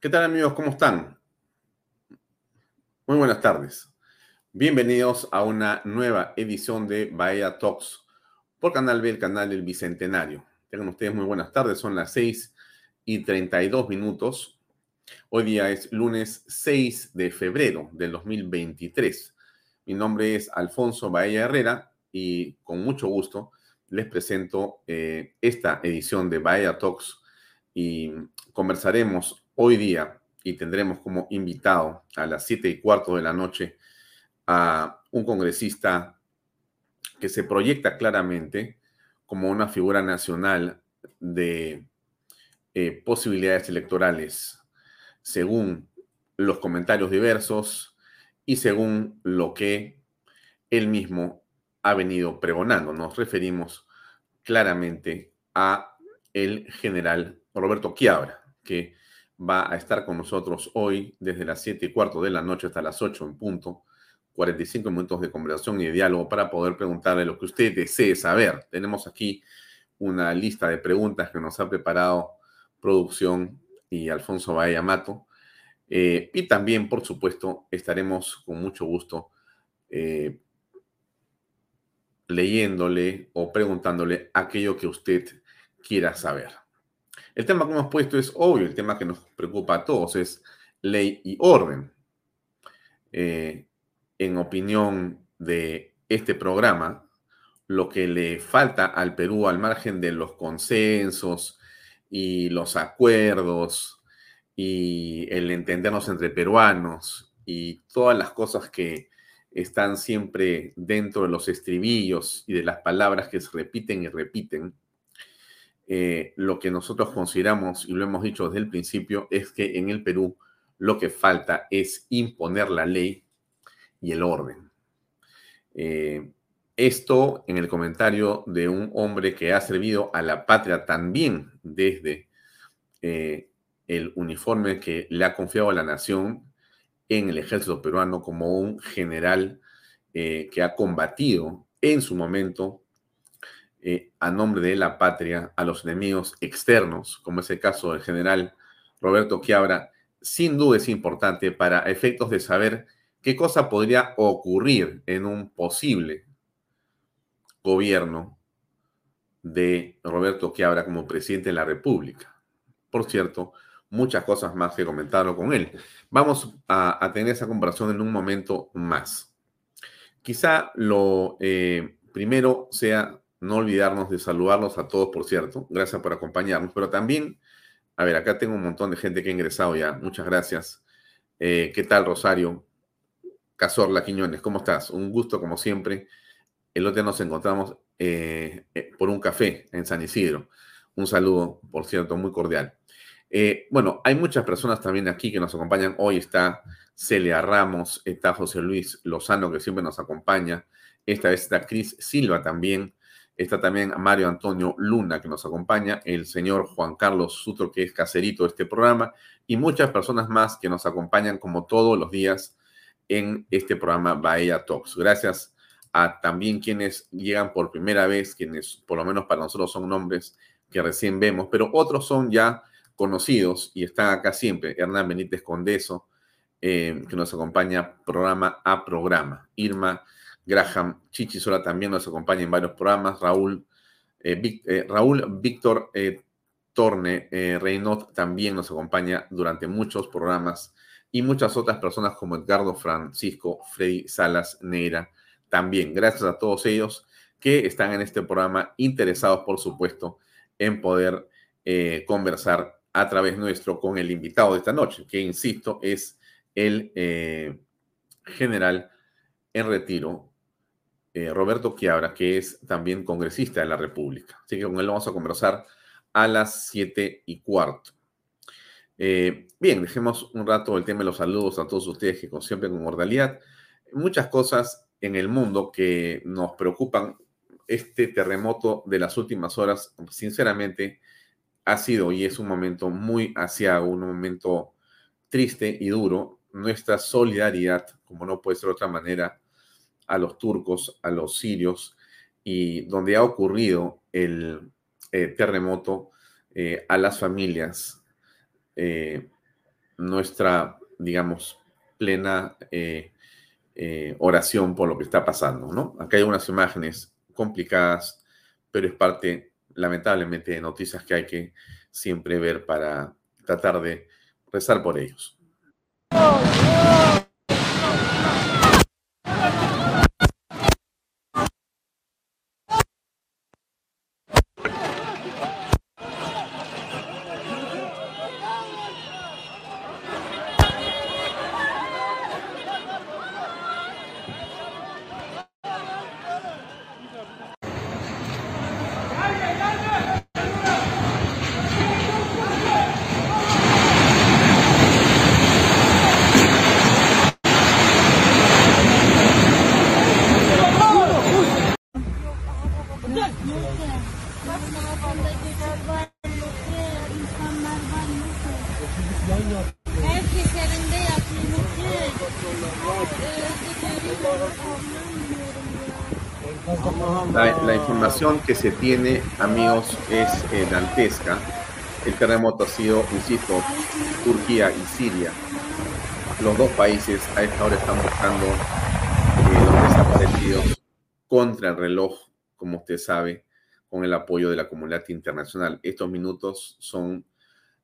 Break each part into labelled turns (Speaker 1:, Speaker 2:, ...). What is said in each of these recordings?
Speaker 1: ¿Qué tal amigos? ¿Cómo están? Muy buenas tardes. Bienvenidos a una nueva edición de Bahía Talks por Canal B, el canal del Bicentenario. Tengan ustedes muy buenas tardes, son las 6 y 32 minutos. Hoy día es lunes 6 de febrero del 2023. Mi nombre es Alfonso Bahía Herrera y con mucho gusto les presento eh, esta edición de Bahía Talks y conversaremos hoy día y tendremos como invitado a las siete y cuarto de la noche a un congresista que se proyecta claramente como una figura nacional de eh, posibilidades electorales, según los comentarios diversos y según lo que él mismo ha venido pregonando. Nos referimos claramente a el general Roberto Quiabra, que va a estar con nosotros hoy desde las 7 y cuarto de la noche hasta las 8 en punto. 45 minutos de conversación y de diálogo para poder preguntarle lo que usted desee saber. Tenemos aquí una lista de preguntas que nos ha preparado producción y Alfonso Bahía Mato. Eh, y también, por supuesto, estaremos con mucho gusto eh, leyéndole o preguntándole aquello que usted quiera saber. El tema que hemos puesto es obvio, el tema que nos preocupa a todos es ley y orden. Eh, en opinión de este programa, lo que le falta al Perú al margen de los consensos y los acuerdos y el entendernos entre peruanos y todas las cosas que están siempre dentro de los estribillos y de las palabras que se repiten y repiten, eh, lo que nosotros consideramos, y lo hemos dicho desde el principio, es que en el Perú lo que falta es imponer la ley y el orden. Eh, esto en el comentario de un hombre que ha servido a la patria también desde eh, el uniforme que le ha confiado a la nación en el ejército peruano como un general que ha combatido en su momento eh, a nombre de la patria a los enemigos externos, como es el caso del general Roberto Quiabra, sin duda es importante para efectos de saber qué cosa podría ocurrir en un posible gobierno de Roberto Quiabra como presidente de la República. Por cierto, muchas cosas más que comentarlo con él. Vamos a, tener esa comparación en un momento más. Quizá lo eh, primero sea no olvidarnos de saludarlos a todos, por cierto. Gracias por acompañarnos. Pero también, a ver, acá tengo un montón de gente que ha ingresado ya. Muchas gracias. Eh, ¿Qué tal, Rosario? Cazorla Quiñones, ¿cómo estás? Un gusto, como siempre. El otro día nos encontramos eh, eh, por un café en San Isidro. Un saludo, por cierto, muy cordial. bueno, hay muchas personas también aquí que nos acompañan. Hoy está Celia Ramos, está José Luis Lozano, que siempre nos acompaña. Esta vez está Cris Silva también. Está también Mario Antonio Luna, que nos acompaña, el señor Juan Carlos Sutro, que es caserito de este programa, y muchas personas más que nos acompañan como todos los días en este programa Bahía Talks. Gracias a también quienes llegan por primera vez, quienes por lo menos para nosotros son nombres que recién vemos, pero otros son ya conocidos y están acá siempre. Hernán Benítez Condeso, eh, que nos acompaña programa a programa. Irma Graham Chichisola también nos acompaña en varios programas. Raúl, eh, eh, Raúl Víctor eh, Torne Reynot también nos acompaña durante muchos programas y muchas otras personas como Edgardo Francisco, Freddy Salas Neira también. Gracias a todos ellos que están en este programa interesados, por supuesto, en poder conversar a través nuestro con el invitado de esta noche, que, insisto, es el general en retiro, eh, Roberto Quiabra, que es también congresista de la República. Así que con él vamos a conversar a las siete y cuarto. bien, dejemos un rato el tema de los saludos a todos ustedes que siempre con mortalidad. Muchas cosas en el mundo que nos preocupan este terremoto de las últimas horas, sinceramente, ha sido y es un momento muy asiago, un momento triste y duro. Nuestra solidaridad, como no puede ser de otra manera, a los turcos, a los sirios, y donde ha ocurrido el eh, terremoto, eh, a las familias, eh, nuestra, digamos, plena oración por lo que está pasando. Acá hay unas imágenes complicadas, pero es parte, lamentablemente, de noticias que hay que siempre ver para tratar de rezar por ellos. Que se tiene, amigos, es eh, dantesca. El terremoto ha sido, insisto, Turquía y Siria. Los dos países a esta hora están buscando eh, los desaparecidos contra el reloj, como usted sabe, con el apoyo de la comunidad internacional. Estos minutos son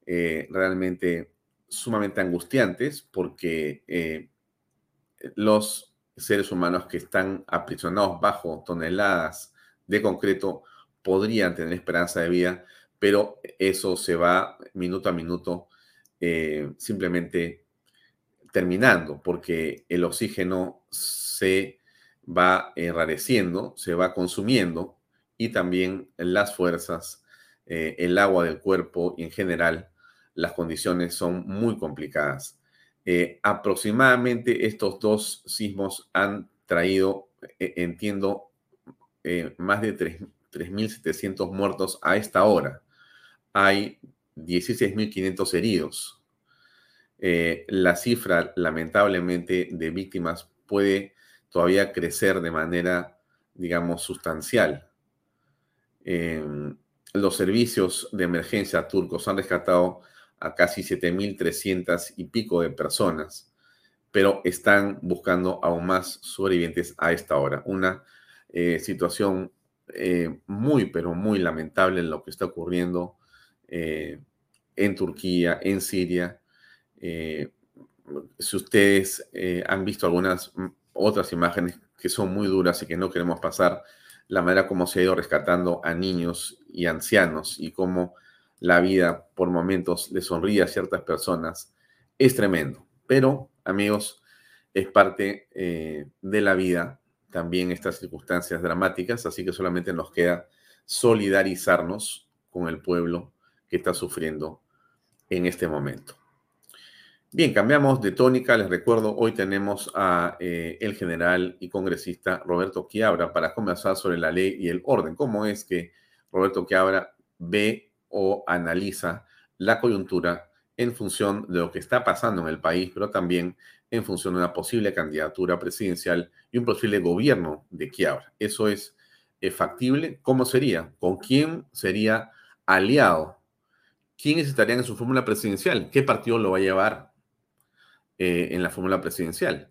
Speaker 1: eh, realmente sumamente angustiantes porque eh, los seres humanos que están aprisionados bajo toneladas de concreto podrían tener esperanza de vida, pero eso se va minuto a minuto eh, simplemente terminando, porque el oxígeno se va enrareciendo, se va consumiendo y también las fuerzas, eh, el agua del cuerpo y en general las condiciones son muy complicadas. Eh, aproximadamente estos dos sismos han traído, entiendo, eh, más de 3.700 muertos a esta hora. Hay 16.500 heridos. Eh, la cifra, lamentablemente, de víctimas puede todavía crecer de manera, digamos, sustancial. Em, los servicios de emergencia turcos han rescatado a casi 7.300 y pico de personas, pero están buscando aún más sobrevivientes a esta hora. Una eh, situación eh, muy, pero muy lamentable en lo que está ocurriendo eh, en Turquía, en Siria. si ustedes han visto algunas mm, otras imágenes que son muy duras y que no queremos pasar, la manera como se ha ido rescatando a niños y ancianos y cómo la vida por momentos le sonríe a ciertas personas, es tremendo. Pero, amigos, es parte de la vida también estas circunstancias dramáticas, así que solamente nos queda solidarizarnos con el pueblo que está sufriendo en este momento. Bien, cambiamos de tónica. Les recuerdo, hoy tenemos a eh, el general y congresista Roberto Quiabra para conversar sobre la ley y el orden. ¿Cómo es que Roberto Quiabra ve o analiza la coyuntura en función de lo que está pasando en el país, pero también en función de una posible candidatura presidencial y un posible gobierno de Quiabra. Eso es eh, factible. ¿Cómo sería? ¿Con quién sería aliado? ¿Quiénes estarían en su fórmula presidencial? ¿Qué partido lo va a llevar eh, en la fórmula presidencial?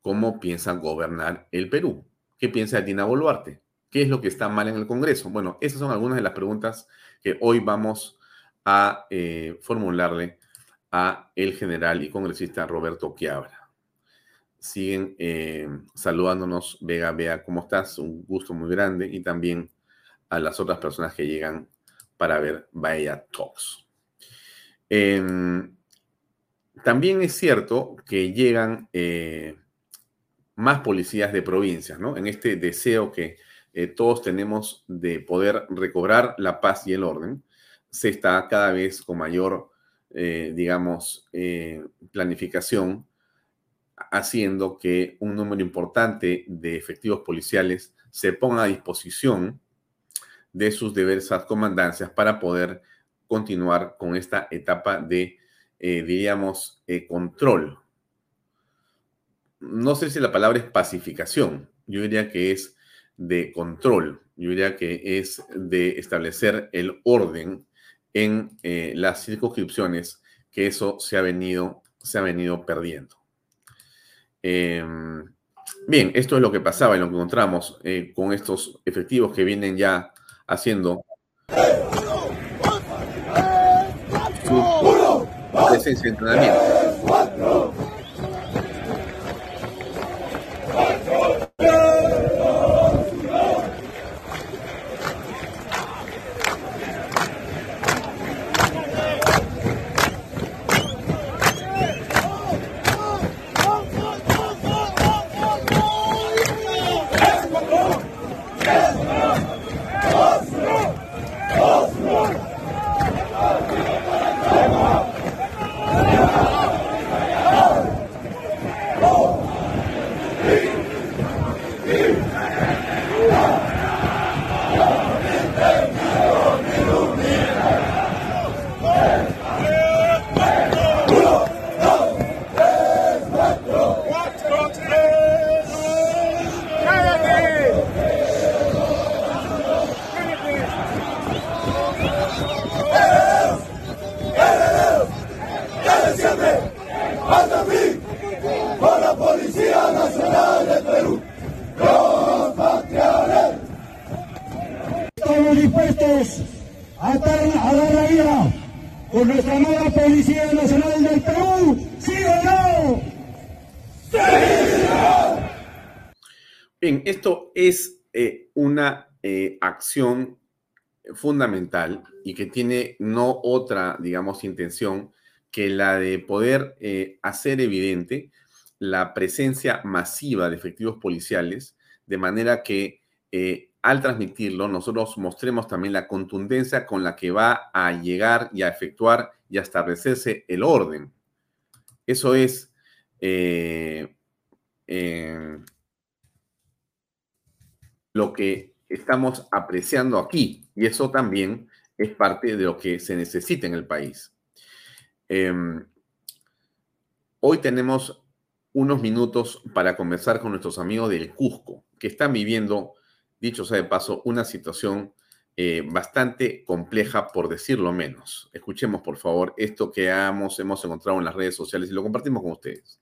Speaker 1: ¿Cómo piensan gobernar el Perú? ¿Qué piensa Dina Boluarte? ¿Qué es lo que está mal en el Congreso? Bueno, esas son algunas de las preguntas que hoy vamos a eh, formularle a el general y congresista Roberto Quiabra. Siguen eh, saludándonos, Vega, Vea, ¿cómo estás? Un gusto muy grande y también a las otras personas que llegan para ver Bahía Talks. Em, también es cierto que llegan eh, más policías de provincias, ¿no? En este deseo que todos tenemos de poder recobrar la paz y el orden, se está cada vez con mayor, eh, digamos, planificación, haciendo que un número importante de efectivos policiales se ponga a disposición de sus diversas comandancias para poder continuar con esta etapa de, eh, diríamos, eh, control. No sé si la palabra es pacificación, yo diría que es de control, yo diría que es de establecer el orden en eh, las circunscripciones, que eso se ha venido, se ha venido perdiendo. Em, bien, esto es lo que pasaba y lo que encontramos con estos efectivos que vienen ya haciendo presencia de entrenamiento. Acción fundamental y que tiene no otra, digamos, intención que la de poder eh, hacer evidente la presencia masiva de efectivos policiales, de manera que eh, al transmitirlo nosotros mostremos también la contundencia con la que va a llegar y a efectuar y a establecerse el orden. Eso es eh, lo que estamos apreciando aquí. Y eso también es parte de lo que se necesita en el país. Em, hoy tenemos unos minutos para conversar con nuestros amigos del Cusco, que están viviendo, dicho sea de paso, una situación eh, bastante compleja, por decirlo menos. Escuchemos, por favor, esto que hemos, hemos encontrado en las redes sociales y lo compartimos con ustedes.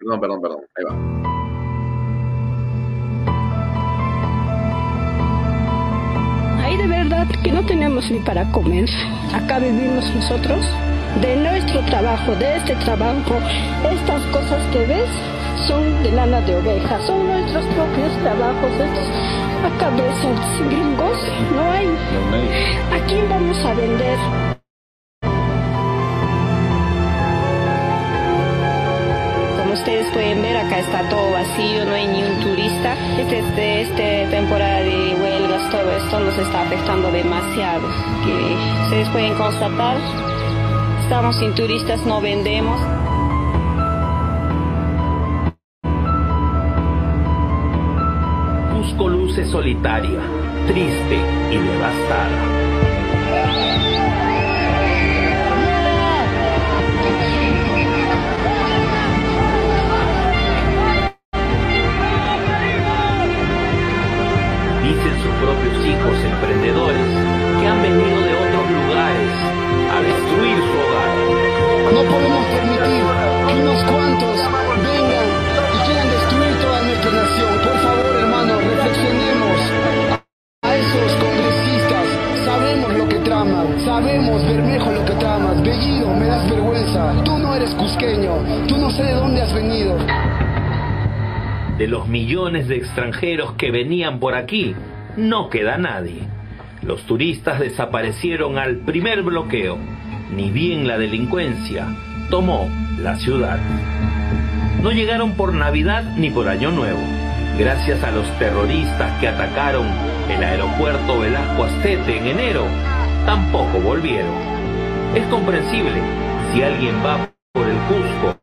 Speaker 1: Perdón, perdón, perdón. Ahí va.
Speaker 2: que no tenemos ni para comer. Acá vivimos nosotros de nuestro trabajo, de este trabajo. Estas cosas que ves son de lana de oveja, son nuestros propios trabajos. Estos acá ves gringos, no hay. ¿A quién vamos a vender? Está todo vacío, no hay ni un turista. Este es de esta temporada de huelgas, todo esto nos está afectando demasiado. Ustedes pueden constatar, estamos sin turistas, no vendemos.
Speaker 3: Cusco luce solitaria, triste y devastada. De los millones de extranjeros que venían por aquí, no queda nadie. Los turistas desaparecieron al primer bloqueo. Ni bien la delincuencia tomó la ciudad. No llegaron por Navidad ni por Año Nuevo. Gracias a los terroristas que atacaron el aeropuerto Velasco Astete en enero, tampoco volvieron. Es comprensible, si alguien va por el Cusco,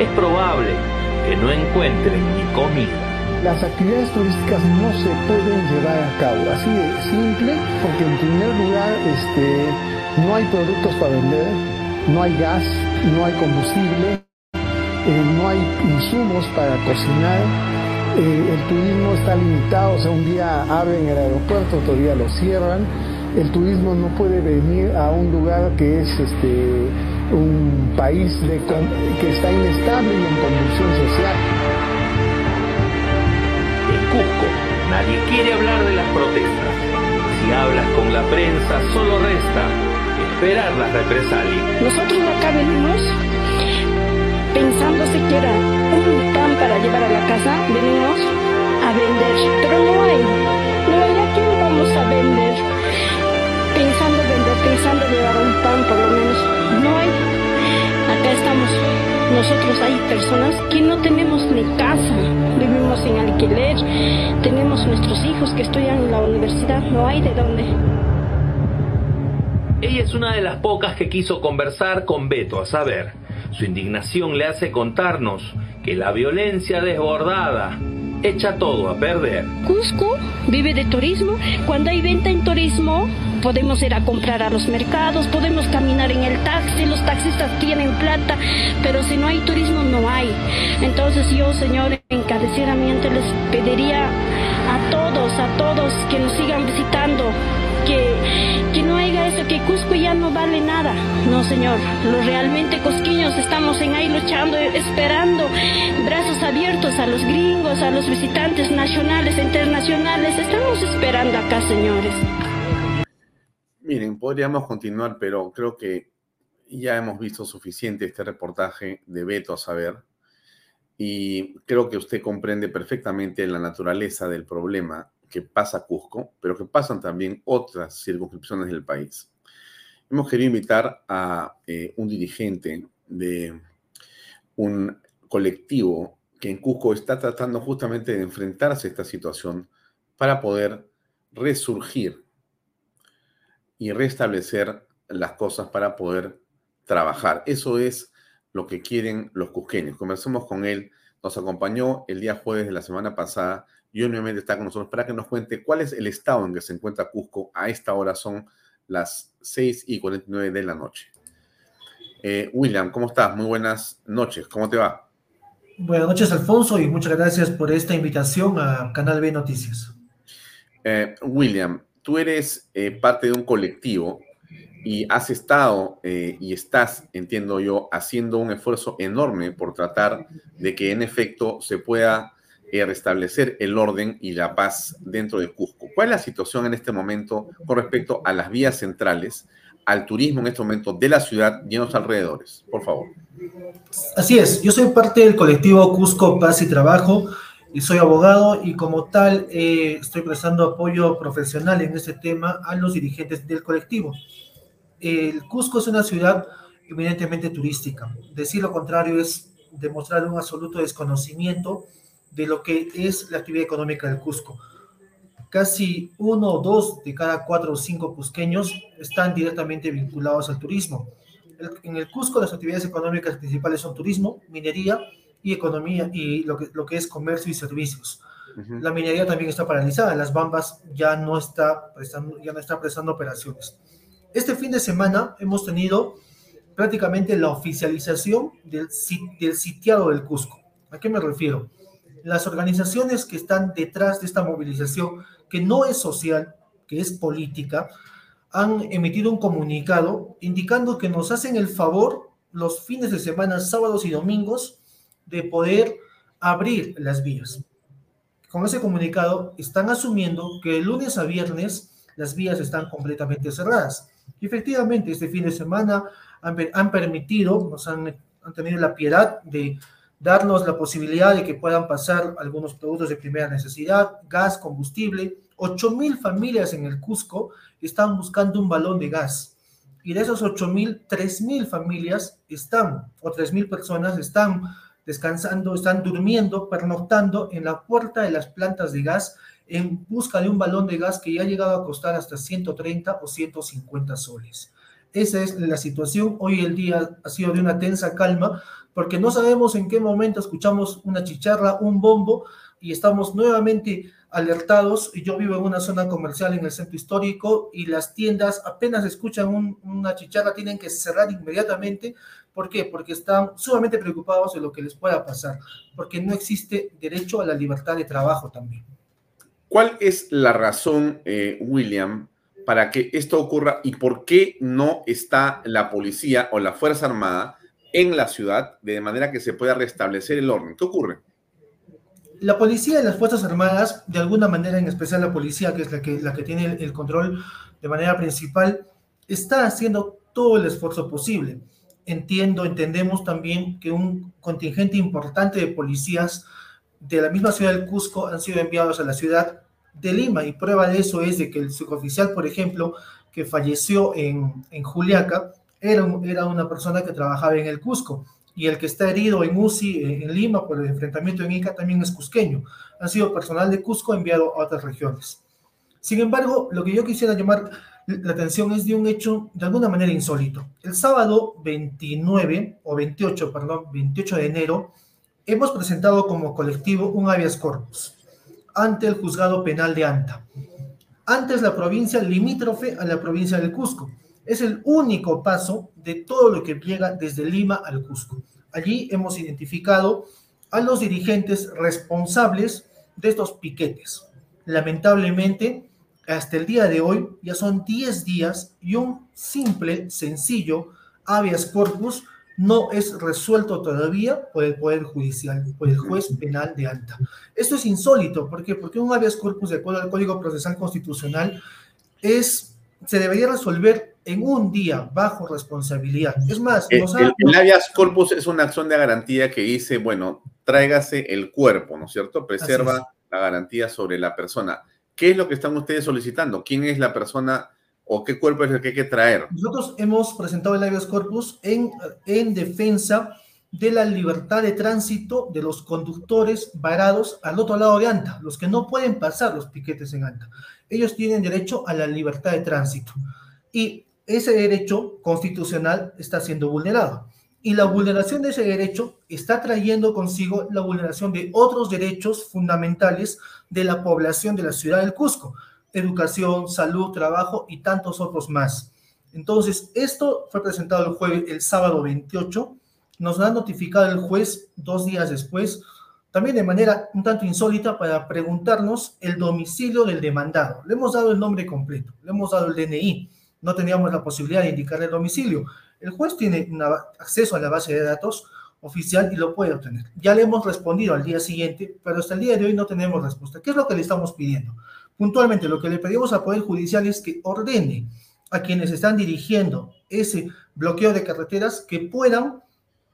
Speaker 3: es probable que no encuentren ni comida.
Speaker 4: Las actividades turísticas no se pueden llevar a cabo, así de simple, porque en primer lugar este, no hay productos para vender, no hay gas, no hay combustible, eh, no hay insumos para cocinar, eh, el turismo está limitado, o sea, un día abren el aeropuerto, otro día lo cierran, el turismo no puede venir a un lugar que es este, un país de, que está inestable y en convulsión social.
Speaker 3: En Cusco, nadie quiere hablar de las protestas. Si hablas con la prensa, solo resta esperar las represalias.
Speaker 2: Nosotros acá venimos pensando siquiera un pan para llevar a la casa, venimos a vender, pero no hay, no hay a quién vamos a vender, pensando pensando llevar un pan por lo menos, no hay, acá estamos, nosotros hay personas que no tenemos ni casa, vivimos en alquiler, tenemos nuestros hijos que estudian en la universidad, no hay de dónde.
Speaker 3: Ella es una de las pocas que quiso conversar con Beto, a saber, su indignación le hace contarnos que la violencia desbordada echa todo a perder.
Speaker 2: Cusco vive de turismo. Cuando hay venta en turismo, podemos ir a comprar a los mercados, podemos caminar en el taxi, los taxistas tienen plata, pero si no hay turismo, no hay. Entonces yo, señor, encarecidamente les pediría a todos, a todos que nos sigan visitando, que, que no haya eso, que Cusco ya no vale nada. No, señor, los realmente cosquillos estamos en ahí luchando, esperando, brazos abiertos a los gringos, a los visitantes nacionales internacionales. Estamos esperando acá, señores.
Speaker 1: Miren, podríamos continuar, pero creo que ya hemos visto suficiente este reportaje de Beto a saber. Y creo que usted comprende perfectamente la naturaleza del problema que pasa Cusco, pero que pasan también otras circunscripciones del país. Hemos querido invitar a eh, un dirigente de un colectivo que en Cusco está tratando justamente de enfrentarse a esta situación para poder resurgir y restablecer las cosas para poder trabajar. Eso es lo que quieren los cusqueños. Conversamos con él, nos acompañó el día jueves de la semana pasada y nuevamente está con nosotros para que nos cuente cuál es el estado en que se encuentra Cusco. A esta hora son las 6 y 49 de la noche. Eh, William, ¿cómo estás? Muy buenas noches. ¿Cómo te va?
Speaker 5: Buenas noches, Alfonso, y muchas gracias por esta invitación a Canal B Noticias.
Speaker 1: Eh, William, tú eres eh, parte de un colectivo y has estado eh, y estás, entiendo yo, haciendo un esfuerzo enorme por tratar de que en efecto se pueda eh, restablecer el orden y la paz dentro de Cusco. ¿Cuál es la situación en este momento con respecto a las vías centrales, al turismo en este momento de la ciudad y en los alrededores? Por favor.
Speaker 5: Así es, yo soy parte del colectivo Cusco Paz y Trabajo y soy abogado y como tal eh, estoy prestando apoyo profesional en este tema a los dirigentes del colectivo. El Cusco es una ciudad evidentemente turística. Decir lo contrario es demostrar un absoluto desconocimiento de lo que es la actividad económica del Cusco. Casi uno o dos de cada cuatro o cinco cusqueños están directamente vinculados al turismo. En el Cusco las actividades económicas principales son turismo, minería y economía y lo que, lo que es comercio y servicios. La minería también está paralizada, las bambas ya no está prestando, ya no está prestando operaciones. Este fin de semana hemos tenido prácticamente la oficialización del, del sitiado del Cusco. ¿A qué me refiero? Las organizaciones que están detrás de esta movilización, que no es social, que es política, han emitido un comunicado indicando que nos hacen el favor los fines de semana, sábados y domingos, de poder abrir las vías. Con ese comunicado están asumiendo que de lunes a viernes las vías están completamente cerradas. Y efectivamente, este fin de semana han, han permitido, nos han, han tenido la piedad de darnos la posibilidad de que puedan pasar algunos productos de primera necesidad, gas, combustible. 8.000 familias en el Cusco están buscando un balón de gas. Y de esos 8.000, 3.000 familias están, o 3.000 personas están descansando, están durmiendo, pernoctando en la puerta de las plantas de gas en busca de un balón de gas que ya ha llegado a costar hasta 130 o 150 soles. Esa es la situación. Hoy el día ha sido de una tensa calma porque no sabemos en qué momento escuchamos una chicharra, un bombo y estamos nuevamente alertados. Yo vivo en una zona comercial en el centro histórico y las tiendas apenas escuchan una chicharra tienen que cerrar inmediatamente. ¿Por qué? Porque están sumamente preocupados de lo que les pueda pasar, porque no existe derecho a la libertad de trabajo también.
Speaker 1: ¿Cuál es la razón, eh, William, para que esto ocurra y por qué no está la policía o la Fuerza Armada en la ciudad de manera que se pueda restablecer el orden? ¿Qué ocurre?
Speaker 5: La policía y las Fuerzas Armadas, de alguna manera, en especial la policía, que es la que, tiene el, control de manera principal, está haciendo todo el esfuerzo posible. Entiendo, entendemos también que un contingente importante de policías de la misma ciudad del Cusco han sido enviados a la ciudad de Lima y prueba de eso es de que el suboficial, por ejemplo, que falleció en, en Juliaca, era, una persona que trabajaba en el Cusco y el que está herido en UCI en Lima por el enfrentamiento en Ica también es cusqueño. Han sido personal de Cusco enviado a otras regiones. Sin embargo, lo que yo quisiera llamar la atención es de un hecho de alguna manera insólito. El sábado 29 o 28, perdón, 28 de enero, hemos presentado como colectivo un habeas corpus ante el juzgado penal de Anta. Antes la provincia limítrofe a la provincia del Cusco. Es el único paso de todo lo que llega desde Lima al Cusco. Allí hemos identificado a los dirigentes responsables de estos piquetes. Lamentablemente, hasta el día de hoy ya son 10 días y un simple, sencillo habeas corpus no es resuelto todavía por el Poder Judicial, por el juez penal de alta. Esto es insólito, ¿por qué? Porque un habeas corpus de acuerdo al Código Procesal Constitucional es, se debería resolver en un día bajo responsabilidad. Es más,
Speaker 1: el, el, habeas corpus es una acción de garantía que dice, bueno, tráigase el cuerpo, ¿no es cierto? Preserva la garantía sobre la persona. ¿Qué es lo que están ustedes solicitando? ¿Quién es la persona o qué cuerpo es el que hay que traer?
Speaker 5: Nosotros hemos presentado el habeas corpus en, en defensa de la libertad de tránsito de los conductores varados al otro lado de Anta, los que no pueden pasar los piquetes en Anta. Ellos tienen derecho a la libertad de tránsito y ese derecho constitucional está siendo vulnerado. Y la vulneración de ese derecho está trayendo consigo la vulneración de otros derechos fundamentales de la población de la ciudad del Cusco, educación, salud, trabajo y tantos otros más. Entonces, esto fue presentado el jueves, el sábado 28, nos ha notificado el juez dos días después, también de manera un tanto insólita para preguntarnos el domicilio del demandado. Le hemos dado el nombre completo, le hemos dado el DNI, no teníamos la posibilidad de indicarle el domicilio. El juez tiene acceso a la base de datos oficial y lo puede obtener. Ya le hemos respondido al día siguiente, pero hasta el día de hoy no tenemos respuesta. ¿Qué es lo que le estamos pidiendo? Puntualmente, lo que le pedimos al Poder Judicial es que ordene a quienes están dirigiendo ese bloqueo de carreteras que puedan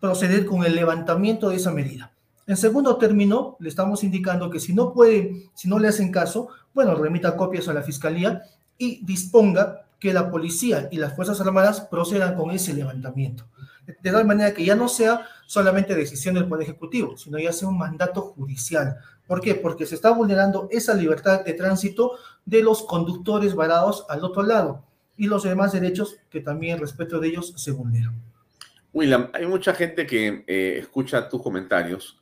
Speaker 5: proceder con el levantamiento de esa medida. En segundo término, le estamos indicando que si no puede, si no le hacen caso, bueno, remita copias a la Fiscalía y disponga que la policía y las Fuerzas Armadas procedan con ese levantamiento. De tal manera que ya no sea solamente decisión del Poder Ejecutivo, sino ya sea un mandato judicial. ¿Por qué? Porque se está vulnerando esa libertad de tránsito de los conductores varados al otro lado y los demás derechos que también respecto de ellos se vulneran.
Speaker 1: William, hay mucha gente que eh, escucha tus comentarios,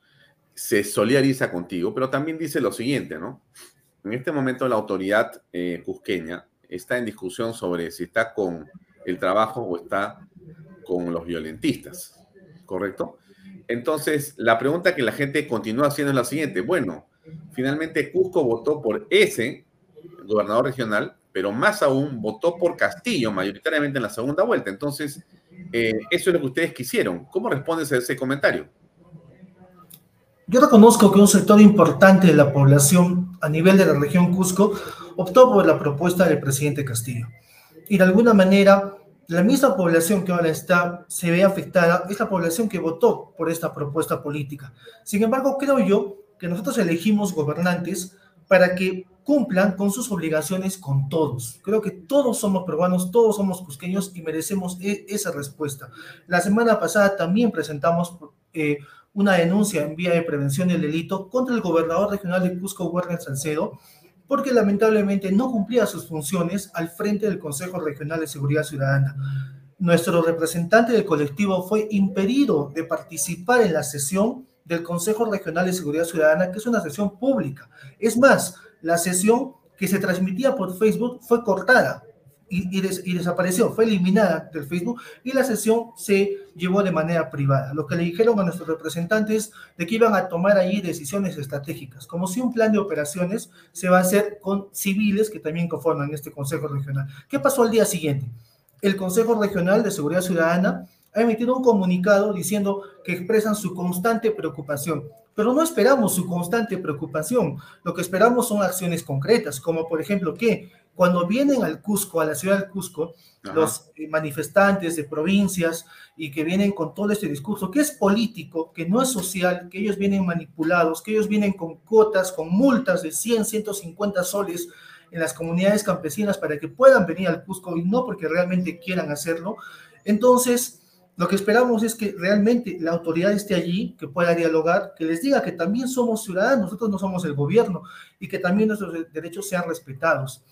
Speaker 1: se solidariza contigo, pero también dice lo siguiente, ¿no? En este momento la autoridad eh, cusqueña está en discusión sobre si está con el trabajo o está con los violentistas, ¿correcto? Entonces, la pregunta que la gente continúa haciendo es la siguiente. Bueno, finalmente Cusco votó por ese gobernador regional, pero más aún votó por Castillo mayoritariamente en la segunda vuelta. Entonces, eh, eso es lo que ustedes quisieron. ¿Cómo respondes a ese comentario?
Speaker 5: Yo reconozco que un sector importante de la población a nivel de la región Cusco optó por la propuesta del presidente Castillo. y de alguna manera la misma población que ahora está, se ve afectada, es la población que votó por esta propuesta política. Sin embargo, creo yo que nosotros elegimos gobernantes para que cumplan con sus obligaciones con todos. Creo que todos somos peruanos, todos somos cusqueños y merecemos e esa respuesta. La semana pasada también presentamos eh, una denuncia en vía de prevención del delito contra el gobernador regional de Cusco, Werner Salcedo, porque lamentablemente no cumplía sus funciones al frente del Consejo Regional de Seguridad Ciudadana. Nuestro representante del colectivo fue impedido de participar en la sesión del Consejo Regional de Seguridad Ciudadana, que es una sesión pública. Es más, la sesión que se transmitía por Facebook fue cortada y, desapareció, fue eliminada del Facebook y la sesión se llevó de manera privada. Lo que le dijeron a nuestros representantes de que iban a tomar allí decisiones estratégicas, como si un plan de operaciones se va a hacer con civiles que también conforman este Consejo Regional. ¿Qué pasó al día siguiente? El Consejo Regional de Seguridad Ciudadana ha emitido un comunicado diciendo que expresan su constante preocupación. Pero no esperamos su constante preocupación. Lo que esperamos son acciones concretas, como por ejemplo que cuando vienen al Cusco, a la ciudad del Cusco, los eh, manifestantes de provincias y que vienen con todo este discurso, que es político, que no es social, que ellos vienen manipulados, que ellos vienen con cuotas, con multas de 100, 150 soles en las comunidades campesinas para que puedan venir al Cusco y no porque realmente quieran hacerlo. Entonces, lo que esperamos es que realmente la autoridad esté allí, que pueda dialogar, que les diga que también somos ciudadanos, nosotros no somos el gobierno y que también nuestros derechos sean respetados.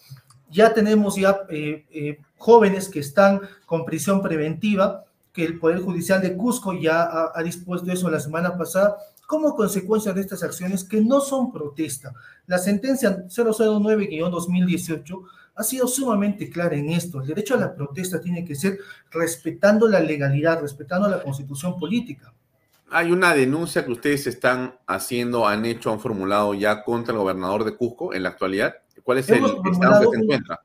Speaker 5: Ya tenemos ya eh, eh, jóvenes que están con prisión preventiva, que el Poder Judicial de Cusco ya ha, ha dispuesto eso la semana pasada, como consecuencia de estas acciones que no son protesta. La sentencia 009-2018 ha sido sumamente clara en esto. El derecho a la protesta tiene que ser respetando la legalidad, respetando la constitución política.
Speaker 1: Hay una denuncia que ustedes están haciendo, han hecho, han formulado ya contra el gobernador de Cusco en la actualidad. ¿Cuál es el estado que se encuentra?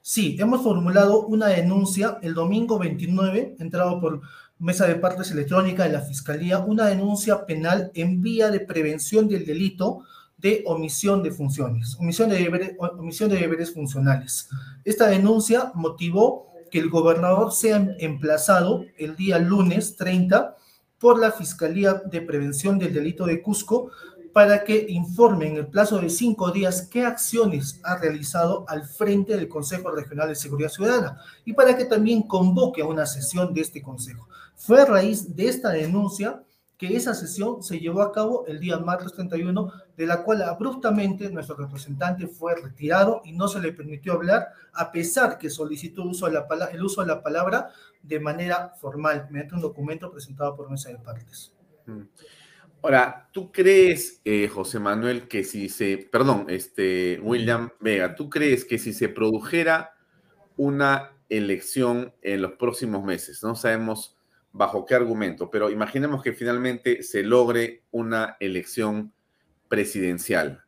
Speaker 5: Sí, hemos formulado una denuncia el domingo 29, entrado por mesa de partes electrónica de la Fiscalía, una denuncia penal en vía de prevención del delito de omisión de funciones, omisión de deberes, omisión de deberes funcionales. Esta denuncia motivó que el gobernador sea emplazado el día lunes 30 por la Fiscalía de Prevención del Delito de Cusco para que informe en el plazo de cinco días qué acciones ha realizado al frente del Consejo Regional de Seguridad Ciudadana y para que también convoque a una sesión de este Consejo. Fue a raíz de esta denuncia que esa sesión se llevó a cabo el día martes 31, de la cual abruptamente nuestro representante fue retirado y no se le permitió hablar, a pesar que solicitó uso de la el uso de la palabra de manera formal, mediante un documento presentado por mesa de partes. Mm.
Speaker 1: Ahora, ¿tú crees, eh, José Manuel, que si se, perdón, este, William Vega, ¿tú crees que si se produjera una elección en los próximos meses, no sabemos bajo qué argumento, pero imaginemos que finalmente se logre una elección presidencial.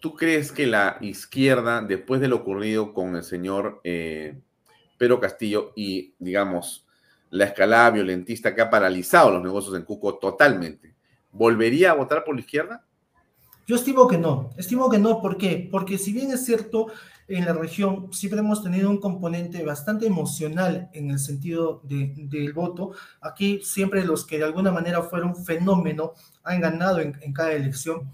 Speaker 1: ¿Tú crees que la izquierda, después de lo ocurrido con el señor eh, Pedro Castillo y, digamos, la escalada violentista que ha paralizado los negocios en Cuco totalmente, ¿volvería a votar por la izquierda?
Speaker 5: Yo estimo que no, estimo que no, ¿por qué? Porque si bien es cierto, en la región siempre hemos tenido un componente bastante emocional en el sentido del voto, aquí siempre los que de alguna manera fueron fenómeno han ganado en, cada elección,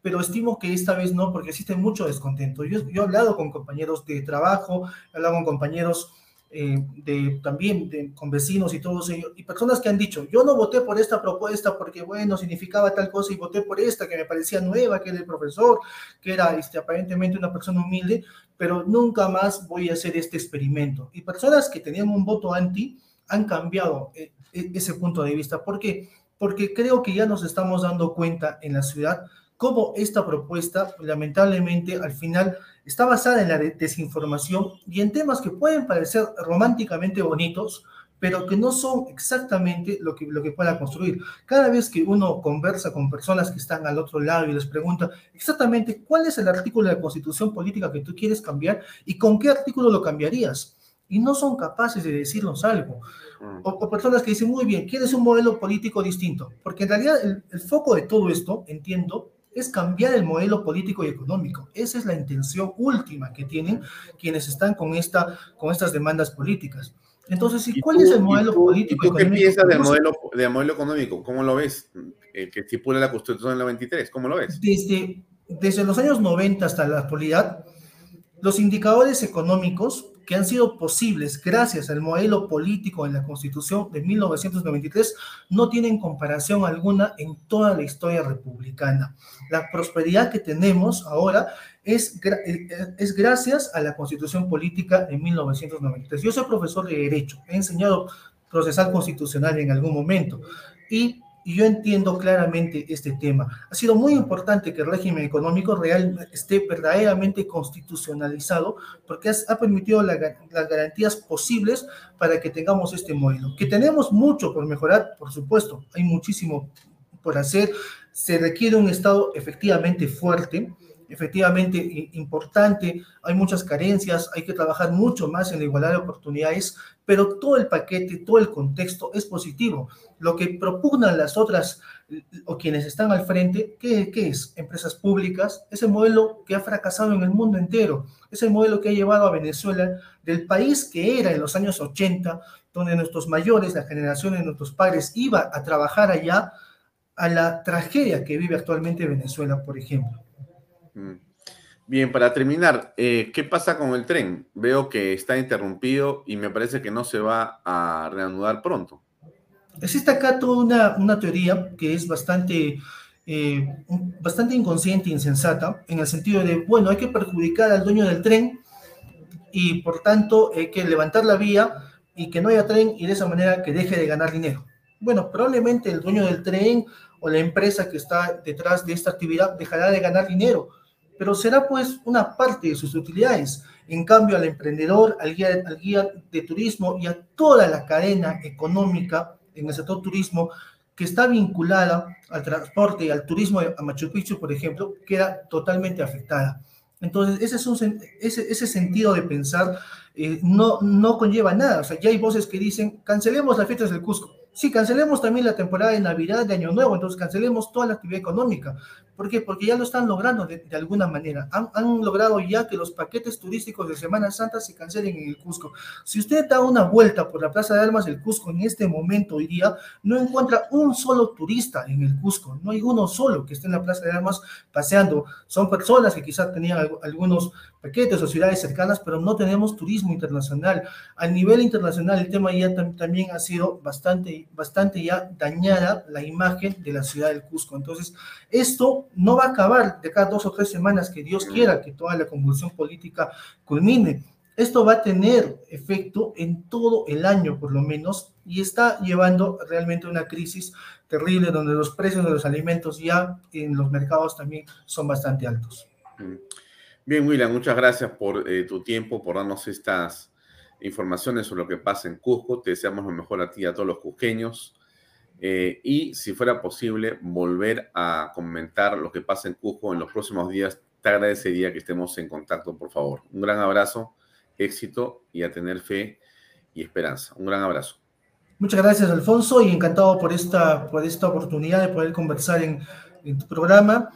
Speaker 5: pero estimo que esta vez no, porque existe mucho descontento. Yo, yo he hablado con compañeros de trabajo, he hablado con compañeros eh, de, también con vecinos y todos ellos, y personas que han dicho, yo no voté por esta propuesta porque, bueno, significaba tal cosa y voté por esta que me parecía nueva, que era el profesor, que era este, aparentemente una persona humilde, pero nunca más voy a hacer este experimento. Y personas que tenían un voto anti han cambiado eh, e, ese punto de vista. ¿Por qué? Porque creo que ya nos estamos dando cuenta en la ciudad cómo esta propuesta, lamentablemente, al final está basada en la desinformación y en temas que pueden parecer románticamente bonitos, pero que no son exactamente lo que, lo que pueda construir. Cada vez que uno conversa con personas que están al otro lado y les pregunta exactamente cuál es el artículo de la constitución política que tú quieres cambiar y con qué artículo lo cambiarías, y no son capaces de decirnos algo. Mm. O, personas que dicen, muy bien, quieres un modelo político distinto, porque en realidad el foco de todo esto, entiendo, es cambiar el modelo político y económico. Esa es la intención última que tienen quienes están con, esta, con estas demandas políticas. Entonces, ¿y cuál es el modelo político?
Speaker 1: ¿y tú qué piensas del modelo, del modelo económico? ¿Cómo lo ves? El que estipula la Constitución del 93, ¿cómo lo ves?
Speaker 5: Desde, desde los años 90 hasta la actualidad, los indicadores económicos que han sido posibles gracias al modelo político de la Constitución de 1993 no tienen comparación alguna en toda la historia republicana. La prosperidad que tenemos ahora es, eh, es gracias a la Constitución política de 1993. Yo soy profesor de Derecho, he enseñado procesal constitucional en algún momento y y yo entiendo claramente este tema. Ha sido muy importante que el régimen económico real esté verdaderamente constitucionalizado porque ha permitido las garantías posibles para que tengamos este modelo. Que tenemos mucho por mejorar, por supuesto, hay muchísimo por hacer. Se requiere un Estado efectivamente fuerte, efectivamente importante, hay muchas carencias, hay que trabajar mucho más en la igualdad de oportunidades, pero todo el paquete, todo el contexto es positivo. Lo que propugnan las otras o quienes están al frente, ¿qué, ¿qué, es? Empresas públicas, ese modelo que ha fracasado en el mundo entero, es el modelo que ha llevado a Venezuela del país que era en los años 80, donde nuestros mayores, la generación de nuestros padres iba a trabajar allá, a la tragedia que vive actualmente Venezuela, por ejemplo.
Speaker 1: Mm. Bien, para terminar, eh, ¿qué pasa con el tren? Veo que está interrumpido y me parece que no se va a reanudar pronto.
Speaker 5: Existe acá toda una, una teoría que es bastante, eh, bastante inconsciente e insensata, en el sentido de, bueno, hay que perjudicar al dueño del tren y por tanto hay que levantar la vía y que no haya tren y de esa manera que deje de ganar dinero. Bueno, probablemente el dueño del tren o la empresa que está detrás de esta actividad dejará de ganar dinero, pero será pues una parte de sus utilidades. En cambio, al emprendedor, al guía, al guía de turismo y a toda la cadena económica en el sector turismo que está vinculada al transporte y al turismo a Machu Picchu, por ejemplo, queda totalmente afectada. Entonces, ese, es un, ese, ese sentido de pensar eh, no, no conlleva nada. O sea, ya hay voces que dicen, cancelemos las fiestas del Cusco. Sí, cancelemos también la temporada de Navidad, de Año Nuevo, entonces cancelemos toda la actividad económica. ¿Por qué? Porque ya lo están logrando de, alguna manera. Han, han, logrado ya que los paquetes turísticos de Semana Santa se cancelen en el Cusco. Si usted da una vuelta por la Plaza de Armas del Cusco en este momento hoy día, no encuentra un solo turista en el Cusco. No hay uno solo que esté en la Plaza de Armas paseando. Son personas que quizás tenían algunos paquetes o ciudades cercanas, pero no tenemos turismo internacional. A nivel internacional, el tema ya también ha sido bastante, bastante ya dañada la imagen de la ciudad del Cusco. Entonces, esto no va a acabar de cada dos o tres semanas que Dios quiera que toda la convulsión política culmine. Esto va a tener efecto en todo el año, por lo menos, y está llevando realmente una crisis terrible donde los precios de los alimentos ya en los mercados también son bastante altos.
Speaker 1: Bien, William, muchas gracias por eh, tu tiempo, por darnos estas informaciones sobre lo que pasa en Cusco. Te deseamos lo mejor a ti y a todos los cusqueños. Eh, y si fuera posible, volver a comentar lo que pasa en Cusco en los próximos días. Te agradecería que estemos en contacto, por favor. Un gran abrazo, éxito y a tener fe y esperanza. Un gran abrazo.
Speaker 5: Muchas gracias, Alfonso, y encantado por esta, por esta oportunidad de poder conversar en, en tu programa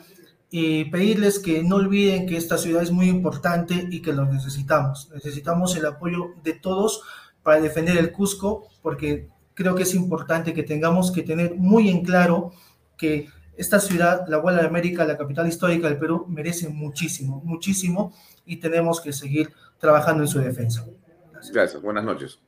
Speaker 5: y pedirles que no olviden que esta ciudad es muy importante y que lo necesitamos. Necesitamos el apoyo de todos para defender el Cusco, porque creo que es importante que tengamos que tener muy en claro que esta ciudad, la Abuela de América, la capital histórica del Perú, merece muchísimo, muchísimo y tenemos que seguir trabajando en su defensa.
Speaker 1: Gracias, Gracias. buenas noches.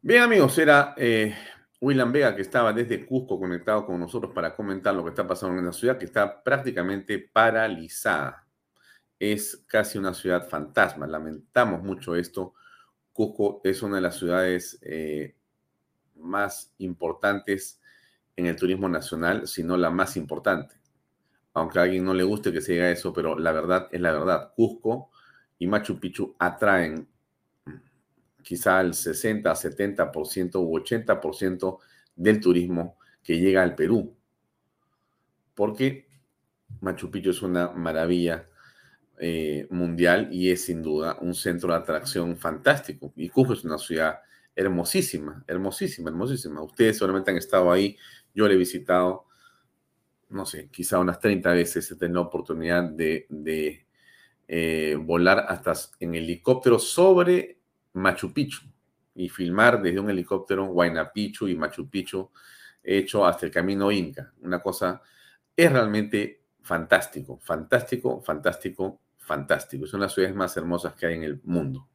Speaker 1: Bien amigos, era eh, William Vega, que estaba desde Cusco conectado con nosotros para comentar lo que está pasando en la ciudad, que está prácticamente paralizada. Es casi una ciudad fantasma. Lamentamos mucho esto. Cusco es una de las ciudades eh, más importantes en el turismo nacional, si no la más importante. Aunque a alguien no le guste que se diga eso, pero la verdad es la verdad. Cusco y Machu Picchu atraen quizá el 60, 70% u 80% del turismo que llega al Perú. Porque Machu Picchu es una maravilla eh, mundial y es sin duda un centro de atracción fantástico. Y Cusco es una ciudad hermosísima, hermosísima, hermosísima. Ustedes seguramente han estado ahí, yo le he visitado. no sé, quizá unas 30 veces he tenido la oportunidad de, eh, volar hasta en helicóptero sobre Machu Picchu y filmar desde un helicóptero Huayna Picchu y Machu Picchu hecho hasta el camino Inca. Una cosa es realmente fantástico, fantástico, fantástico, fantástico. Son las ciudades más hermosas que hay en el mundo.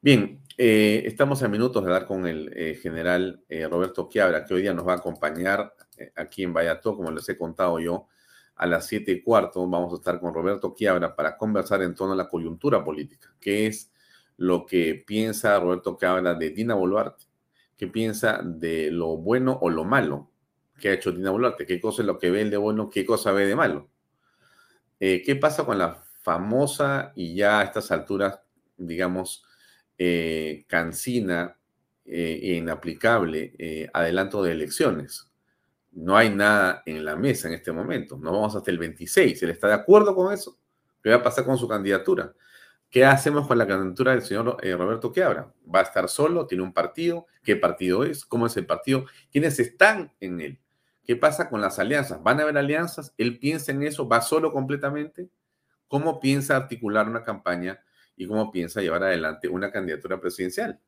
Speaker 1: Bien, eh, estamos a minutos de dar con el eh, general eh, Roberto Quiabra, que hoy día nos va a acompañar aquí en Valladolid, como les he contado yo, a las siete y cuarto vamos a estar con Roberto Quiabra para conversar en torno a la coyuntura política, que es lo que piensa Roberto Quiabra de Dina Boluarte, qué piensa de lo bueno o lo malo que ha hecho Dina Boluarte, qué cosa es lo que ve el de bueno, qué cosa ve de malo. ¿Qué pasa con la famosa y ya a estas alturas, digamos, eh, cancina eh, e inaplicable eh, adelanto de elecciones. No hay nada en la mesa en este momento. No vamos hasta el 26. ¿Él está de acuerdo con eso? ¿Qué va a pasar con su candidatura? ¿Qué hacemos con la candidatura del señor Roberto Quiabra? ¿Va a estar solo? ¿Tiene un partido? ¿Qué partido es? ¿Cómo es el partido? ¿Quiénes están en él? ¿Qué pasa con las alianzas? ¿Van a haber alianzas? ¿Él piensa en eso? ¿Va solo completamente? ¿Cómo piensa articular una campaña y cómo piensa llevar adelante una candidatura presidencial.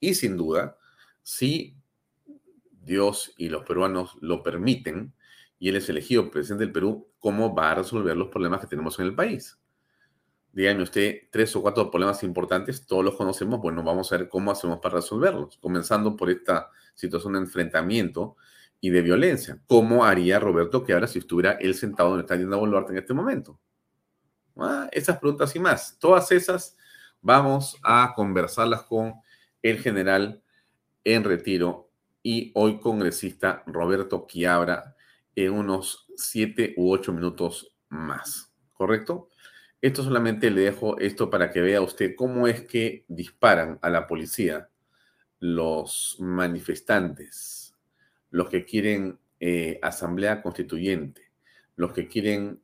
Speaker 1: Y sin duda, si Dios y los peruanos lo permiten y él es elegido presidente del Perú, ¿cómo va a resolver los problemas que tenemos en el país? Dígame usted tres o cuatro problemas importantes, todos los conocemos, bueno, vamos a ver cómo hacemos para resolverlos, comenzando por esta situación de enfrentamiento y de violencia. ¿Cómo haría Roberto que ahora si estuviera él sentado donde está Dina Boluarte en este momento? Ah, esas preguntas y más, todas esas vamos a conversarlas con el general en retiro y hoy congresista Roberto Quiabra en unos siete u ocho minutos más, ¿correcto? Esto solamente le dejo esto para que vea usted cómo es que disparan a la policía los manifestantes, los que quieren eh, asamblea constituyente, los que quieren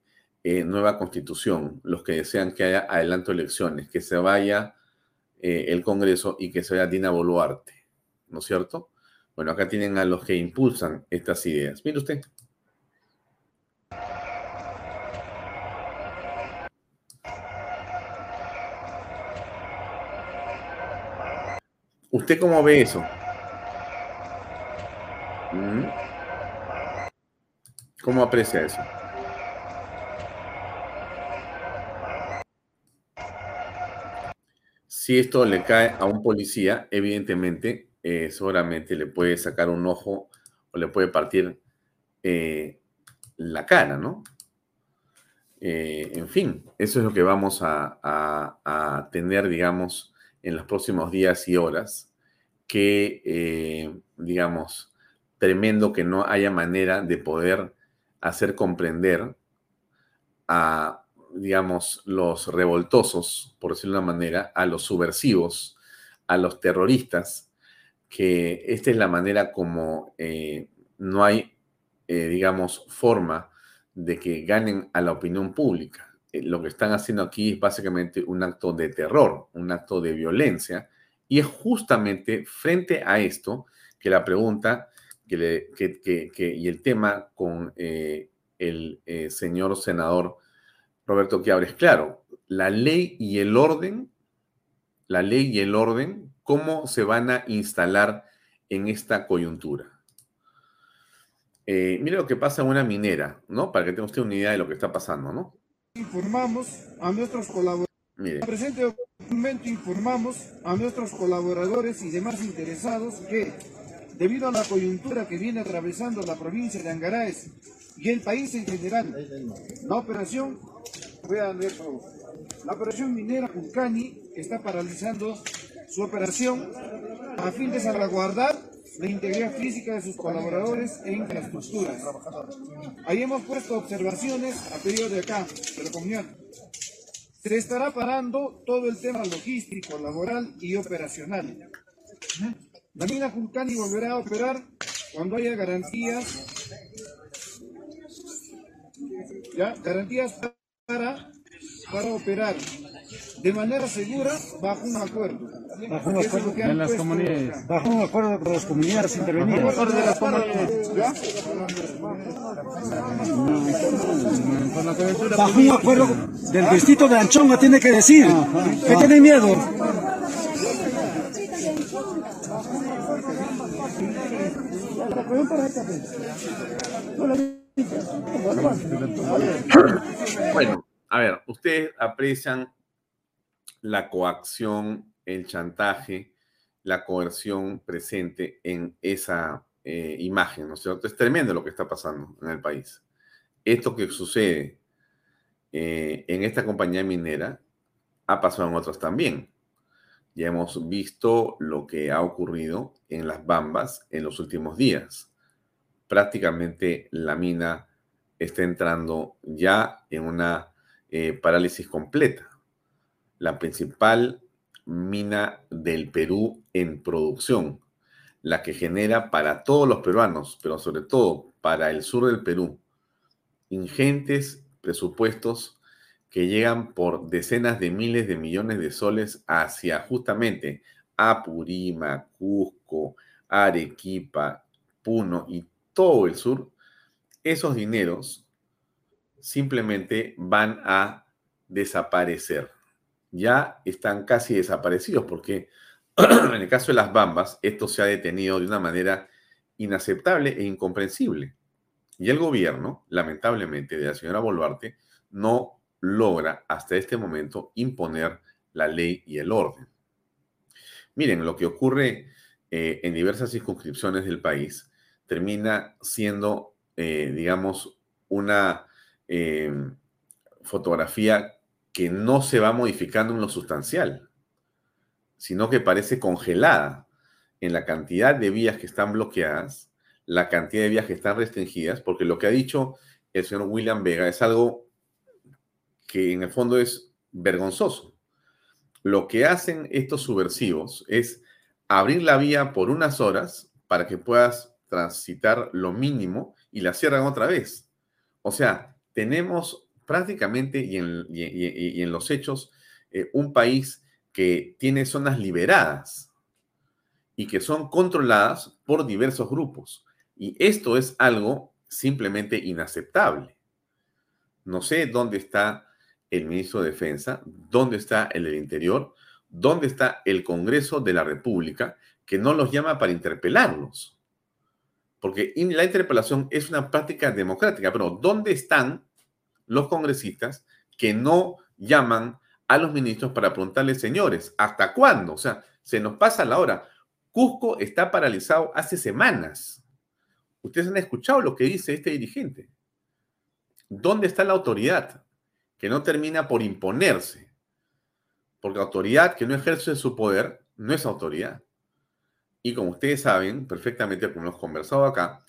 Speaker 1: eh, nueva constitución, los que desean que haya adelanto elecciones, que se vaya eh, el Congreso y que se vaya Dina Boluarte, ¿no es cierto? Bueno, acá tienen a los que impulsan estas ideas. Mire usted. ¿Usted cómo ve eso? ¿Mm? ¿Cómo aprecia eso? Si esto le cae a un policía, evidentemente, eh, seguramente le puede sacar un ojo o le puede partir eh, la cara, ¿no? Eh, en fin, eso es lo que vamos a, a, tener, digamos, en los próximos días y horas, que, digamos, tremendo que no haya manera de poder hacer comprender a digamos, los revoltosos, por decirlo de una manera, a los subversivos, a los terroristas, que esta es la manera como eh, no hay, eh, digamos, forma de que ganen a la opinión pública. Eh, lo que están haciendo aquí es básicamente un acto de terror, un acto de violencia, y es justamente frente a esto que la pregunta que y el tema con el señor senador Roberto Quiabres, claro, la ley y el orden, la ley y el orden, ¿cómo se van a instalar en esta coyuntura? Eh, mire lo que pasa en una minera, ¿no? Para que tenga usted una idea de lo que está pasando, ¿no?
Speaker 6: Informamos a nuestros colaboradores. Mire. En presente documento informamos a nuestros colaboradores y demás interesados que, debido a la coyuntura que viene atravesando la provincia de Angaraes y el país en general, la operación la operación minera Julcani está paralizando su operación a fin de salvaguardar la integridad física de sus colaboradores e infraestructuras. Ahí hemos puesto observaciones a pedido de acá, de la comunidad. Se estará parando todo el tema logístico, laboral y operacional. La mina Julcani volverá a operar cuando haya garantías, ¿ya? garantías para, para operar. de manera segura bajo un acuerdo.
Speaker 7: Bajo un acuerdo en las comunidades. Bajo un acuerdo con las comunidades intervenidas.
Speaker 6: Acuerdo de las comunidades, ¿ya?
Speaker 7: Bajo un acuerdo del distrito de Anchonga tiene que decir que tiene miedo.
Speaker 1: Bueno, a ver, ustedes aprecian la coacción, el chantaje, la coerción presente en esa eh, imagen, ¿no es cierto? Es tremendo lo que está pasando en el país. Esto que sucede eh, en esta compañía minera ha pasado en otras también. Ya hemos visto lo que ha ocurrido en las Bambas en los últimos días. Prácticamente la mina está entrando ya en una eh, parálisis completa. La principal mina del Perú en producción, la que genera para todos los peruanos, pero sobre todo para el sur del Perú, ingentes presupuestos que llegan por decenas de miles de millones de soles hacia justamente Apurima, Cusco, Arequipa, Puno y todo el sur, esos dineros simplemente van a desaparecer. Ya están casi desaparecidos porque en el caso de las bambas, esto se ha detenido de una manera inaceptable e incomprensible. Y el gobierno, lamentablemente, de la señora Boluarte, no logra hasta este momento imponer la ley y el orden. Miren, lo que ocurre eh, en diversas circunscripciones del país termina siendo, eh, digamos, una eh, fotografía que no se va modificando en lo sustancial, sino que parece congelada en la cantidad de vías que están bloqueadas, la cantidad de vías que están restringidas, porque lo que ha dicho el señor William Vega es algo que en el fondo es vergonzoso. Lo que hacen estos subversivos es abrir la vía por unas horas para que puedas transitar lo mínimo y la cierran otra vez. O sea, tenemos prácticamente y en, los hechos eh, un país que tiene zonas liberadas y que son controladas por diversos grupos. Y esto es algo simplemente inaceptable. No sé dónde está el ministro de Defensa, dónde está el del Interior, dónde está el Congreso de la República, que no los llama para interpelarlos. Porque la interpelación es una práctica democrática, pero ¿dónde están los congresistas que no llaman a los ministros para preguntarles, señores, ¿hasta cuándo? O sea, se nos pasa la hora. Cusco está paralizado hace semanas. Ustedes han escuchado lo que dice este dirigente. ¿Dónde está la autoridad? que no termina por imponerse. Porque autoridad que no ejerce su poder no es autoridad. Y como ustedes saben perfectamente, como hemos conversado acá,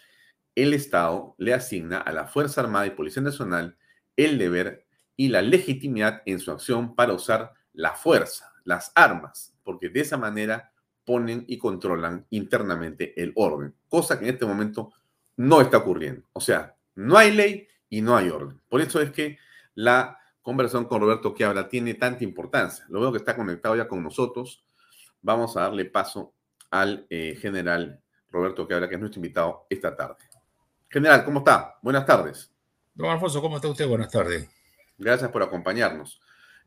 Speaker 1: el Estado le asigna a la Fuerza Armada y Policía Nacional el deber y la legitimidad en su acción para usar la fuerza, las armas, porque de esa manera ponen y controlan internamente el orden, cosa que en este momento no está ocurriendo. O sea, no hay ley y no hay orden. Por eso es que la conversación con Roberto Quiabra tiene tanta importancia. Lo veo que está conectado ya con nosotros. Vamos a darle paso al eh, general Roberto Quiabra, que es nuestro invitado esta tarde. General, ¿cómo está? Buenas tardes.
Speaker 8: Don Alfonso, ¿cómo está usted? Buenas tardes.
Speaker 1: Gracias por acompañarnos.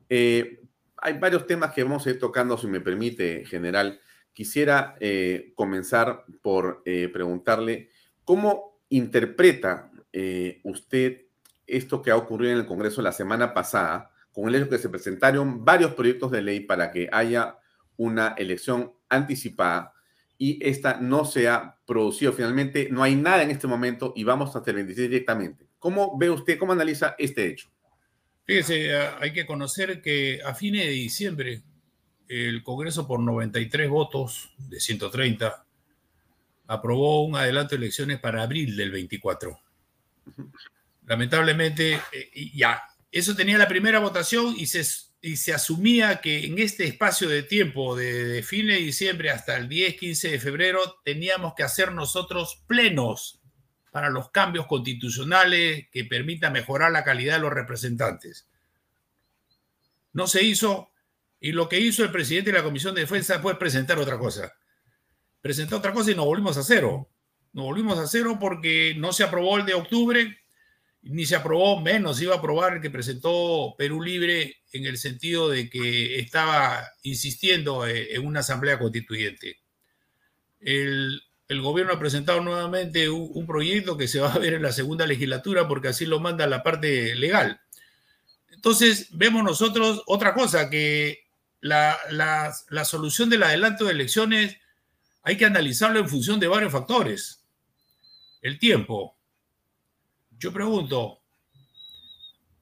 Speaker 1: Eh, hay varios temas que vamos a ir tocando, si me permite, general. Quisiera eh, comenzar por preguntarle cómo interpreta usted esto que ha ocurrido en el Congreso la semana pasada, con el hecho que se presentaron varios proyectos de ley para que haya una elección anticipada y esta no se ha producido. Finalmente, no hay nada en este momento y vamos hasta el 26 directamente. ¿Cómo ve usted, cómo analiza este hecho?
Speaker 8: Fíjese, hay que conocer que a fines de diciembre el Congreso por 93 votos de 130 aprobó un adelanto de elecciones para abril del 24 lamentablemente, eh, ya, eso tenía la primera votación y se, y se asumía que en este espacio de tiempo, de, fin de diciembre hasta el 10-15 de febrero, teníamos que hacer nosotros plenos para los cambios constitucionales que permitan mejorar la calidad de los representantes. no se hizo y lo que hizo el presidente de la Comisión de Defensa fue presentar otra cosa. Presentó otra cosa y nos volvimos a cero. Nos volvimos a cero porque no se aprobó el de octubre, ni se aprobó menos, iba a aprobar el que presentó Perú Libre en el sentido de que estaba insistiendo eh, en una asamblea constituyente. El, el gobierno ha presentado nuevamente un, proyecto que se va a ver en la segunda legislatura porque así lo manda la parte legal. Entonces, vemos nosotros otra cosa, que la, la solución del adelanto de elecciones hay que analizarlo en función de varios factores. El tiempo. Yo pregunto,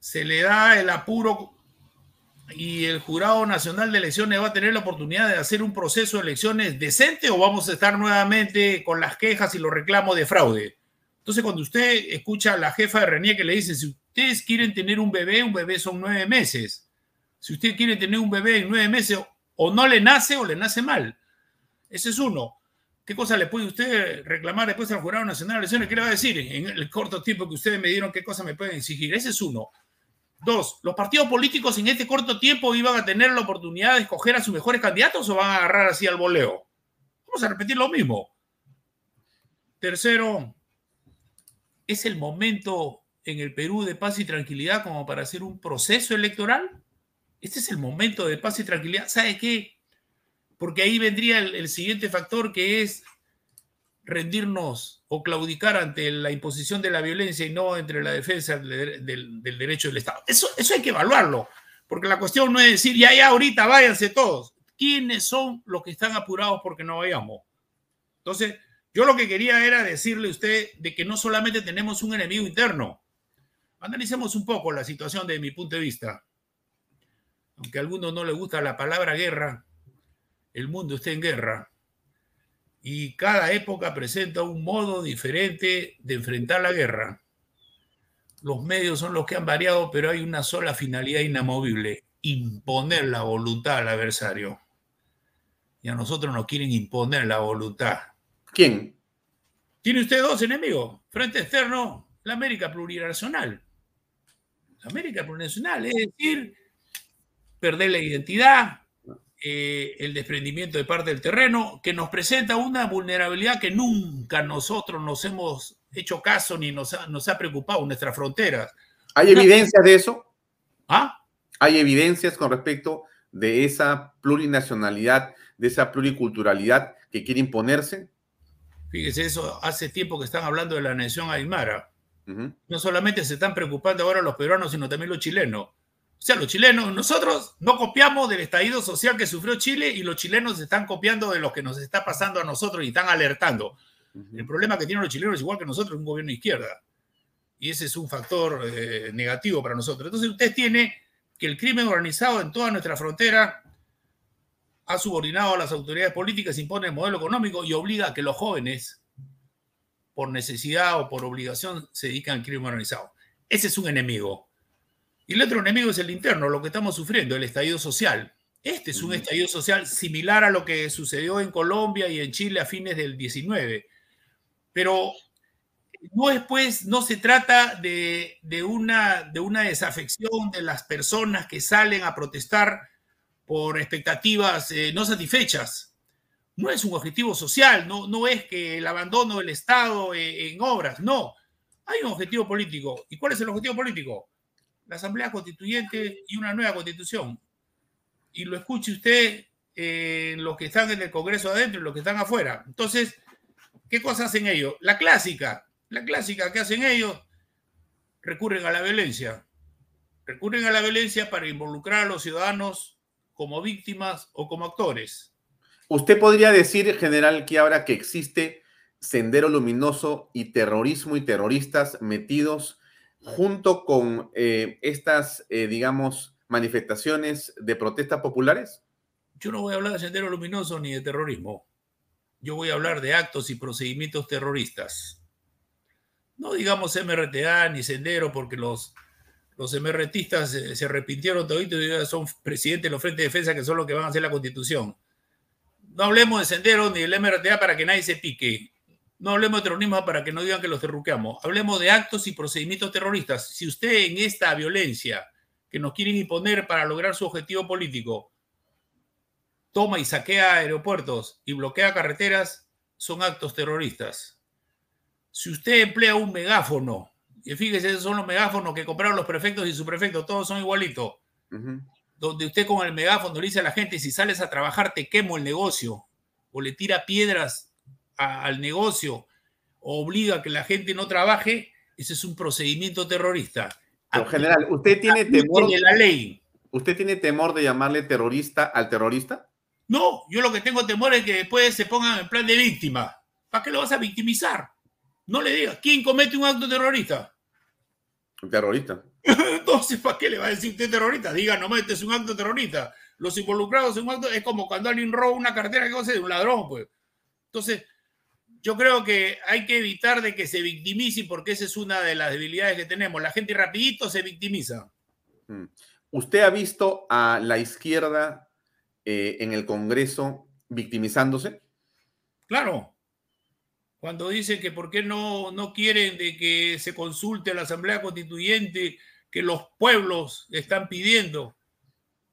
Speaker 8: ¿se le da el apuro y el Jurado Nacional de Elecciones va a tener la oportunidad de hacer un proceso de elecciones decente o vamos a estar nuevamente con las quejas y los reclamos de fraude? Entonces, cuando usted escucha a la jefa de Renier que le dice, si ustedes quieren tener un bebé, un bebé son nueve meses. Si usted quiere tener un bebé en nueve meses, o no le nace o le nace mal. Ese es uno. ¿Qué cosa le puede usted reclamar después al Jurado Nacional de Elecciones? ¿Qué le va a decir? En el corto tiempo que ustedes me dieron, ¿qué cosa me pueden exigir? Ese es uno. Dos, ¿los partidos políticos en este corto tiempo iban a tener la oportunidad de escoger a sus mejores candidatos o van a agarrar así al voleo? Vamos a repetir lo mismo. Tercero, ¿es el momento en el Perú de paz y tranquilidad como para hacer un proceso electoral? Este es el momento de paz y tranquilidad. ¿Sabe qué? Porque ahí vendría el, siguiente factor que es rendirnos o claudicar ante la imposición de la violencia y no entre la defensa del, derecho del Estado. Eso, eso hay que evaluarlo, porque la cuestión no es decir, ya, ya, ahorita váyanse todos. ¿Quiénes son los que están apurados porque no vayamos? Entonces, yo lo que quería era decirle a usted de que no solamente tenemos un enemigo interno. Analicemos un poco la situación de mi punto de vista. Aunque a algunos no les gusta la palabra guerra, el mundo está en guerra y cada época presenta un modo diferente de enfrentar la guerra. Los medios son los que han variado, pero hay una sola finalidad inamovible, imponer la voluntad al adversario. Y a nosotros nos quieren imponer la voluntad.
Speaker 1: ¿Quién?
Speaker 8: Tiene usted dos enemigos. Frente externo, la América plurinacional. La América plurinacional, es decir, perder la identidad, eh, el desprendimiento de parte del terreno, que nos presenta una vulnerabilidad que nunca nosotros nos hemos hecho caso ni nos ha, nos ha preocupado, nuestras fronteras.
Speaker 1: ¿Hay evidencias de eso?
Speaker 8: ¿Ah?
Speaker 1: ¿Hay evidencias con respecto de esa plurinacionalidad, de esa pluriculturalidad que quiere imponerse?
Speaker 8: Fíjese, eso hace tiempo que están hablando de la nación aymara. No solamente se están preocupando ahora los peruanos, sino también los chilenos. O sea, los chilenos, nosotros no copiamos del estallido social que sufrió Chile y los chilenos están copiando de lo que nos está pasando a nosotros y están alertando. El problema que tienen los chilenos es igual que nosotros, un gobierno de izquierda. Y ese es un factor eh, negativo para nosotros. Entonces usted tiene que el crimen organizado en toda nuestra frontera ha subordinado a las autoridades políticas, impone el modelo económico y obliga a que los jóvenes, por necesidad o por obligación, se dedican al crimen organizado. Ese es un enemigo. Y el otro enemigo es el interno, lo que estamos sufriendo, el estallido social. Este es un estallido social similar a lo que sucedió en Colombia y en Chile a fines del 19. Pero no es pues, no se trata de, una, de una desafección de las personas que salen a protestar por expectativas eh, no satisfechas. No es un objetivo social, no, no es que el abandono del Estado eh, en obras, no. Hay un objetivo político. ¿Y cuál es el objetivo político? La Asamblea Constituyente y una nueva constitución. Y lo escuche usted en los que están en el Congreso adentro y los que están afuera. Entonces, ¿qué cosas hacen ellos? La clásica, la clásica que hacen ellos, recurren a la violencia. Recurren a la violencia para involucrar a los ciudadanos como víctimas o como actores.
Speaker 1: ¿Usted podría decir, general, que ahora que existe sendero luminoso y terrorismo y terroristas metidos junto con eh, estas, eh, digamos, manifestaciones de protestas populares?
Speaker 8: Yo no voy a hablar de Sendero Luminoso ni de terrorismo. Yo voy a hablar de actos y procedimientos terroristas. No digamos MRTA ni Sendero porque los, los MRTistas se, se arrepintieron todito y son presidentes de los frentes de defensa que son los que van a hacer la constitución. No hablemos de Sendero ni del MRTA para que nadie se pique. No hablemos de terrorismo para que no digan que los derruqueamos. Hablemos de actos y procedimientos terroristas. Si usted en esta violencia que nos quieren imponer para lograr su objetivo político, toma y saquea aeropuertos y bloquea carreteras, son actos terroristas. Si usted emplea un megáfono, y fíjese, esos son los megáfonos que compraron los prefectos y subprefectos, todos son igualitos, donde usted con el megáfono le dice a la gente, si sales a trabajar te quemo el negocio, o le tira piedras al negocio, o obliga a que la gente no trabaje, ese es un procedimiento terrorista.
Speaker 1: En general, ¿usted tiene temor
Speaker 8: de la ley?
Speaker 1: ¿Usted tiene temor de llamarle terrorista al terrorista?
Speaker 8: No, yo lo que tengo temor es que después se pongan en plan de víctima. ¿Para qué lo vas a victimizar? No le digas, ¿quién comete un acto terrorista?
Speaker 1: Un terrorista.
Speaker 8: Entonces, ¿para qué le va a decir usted terrorista? Diga, no metes un acto terrorista. Los involucrados en un acto es como cuando alguien roba una cartera que va a de un ladrón, pues. Entonces, yo creo que hay que evitar de que se victimice porque esa es una de las debilidades que tenemos. La gente rapidito se victimiza.
Speaker 1: Mm. ¿Usted ha visto a la izquierda eh, en el Congreso victimizándose?
Speaker 8: Claro. Cuando dicen que por qué no, no quieren de que se consulte a la Asamblea Constituyente que los pueblos están pidiendo,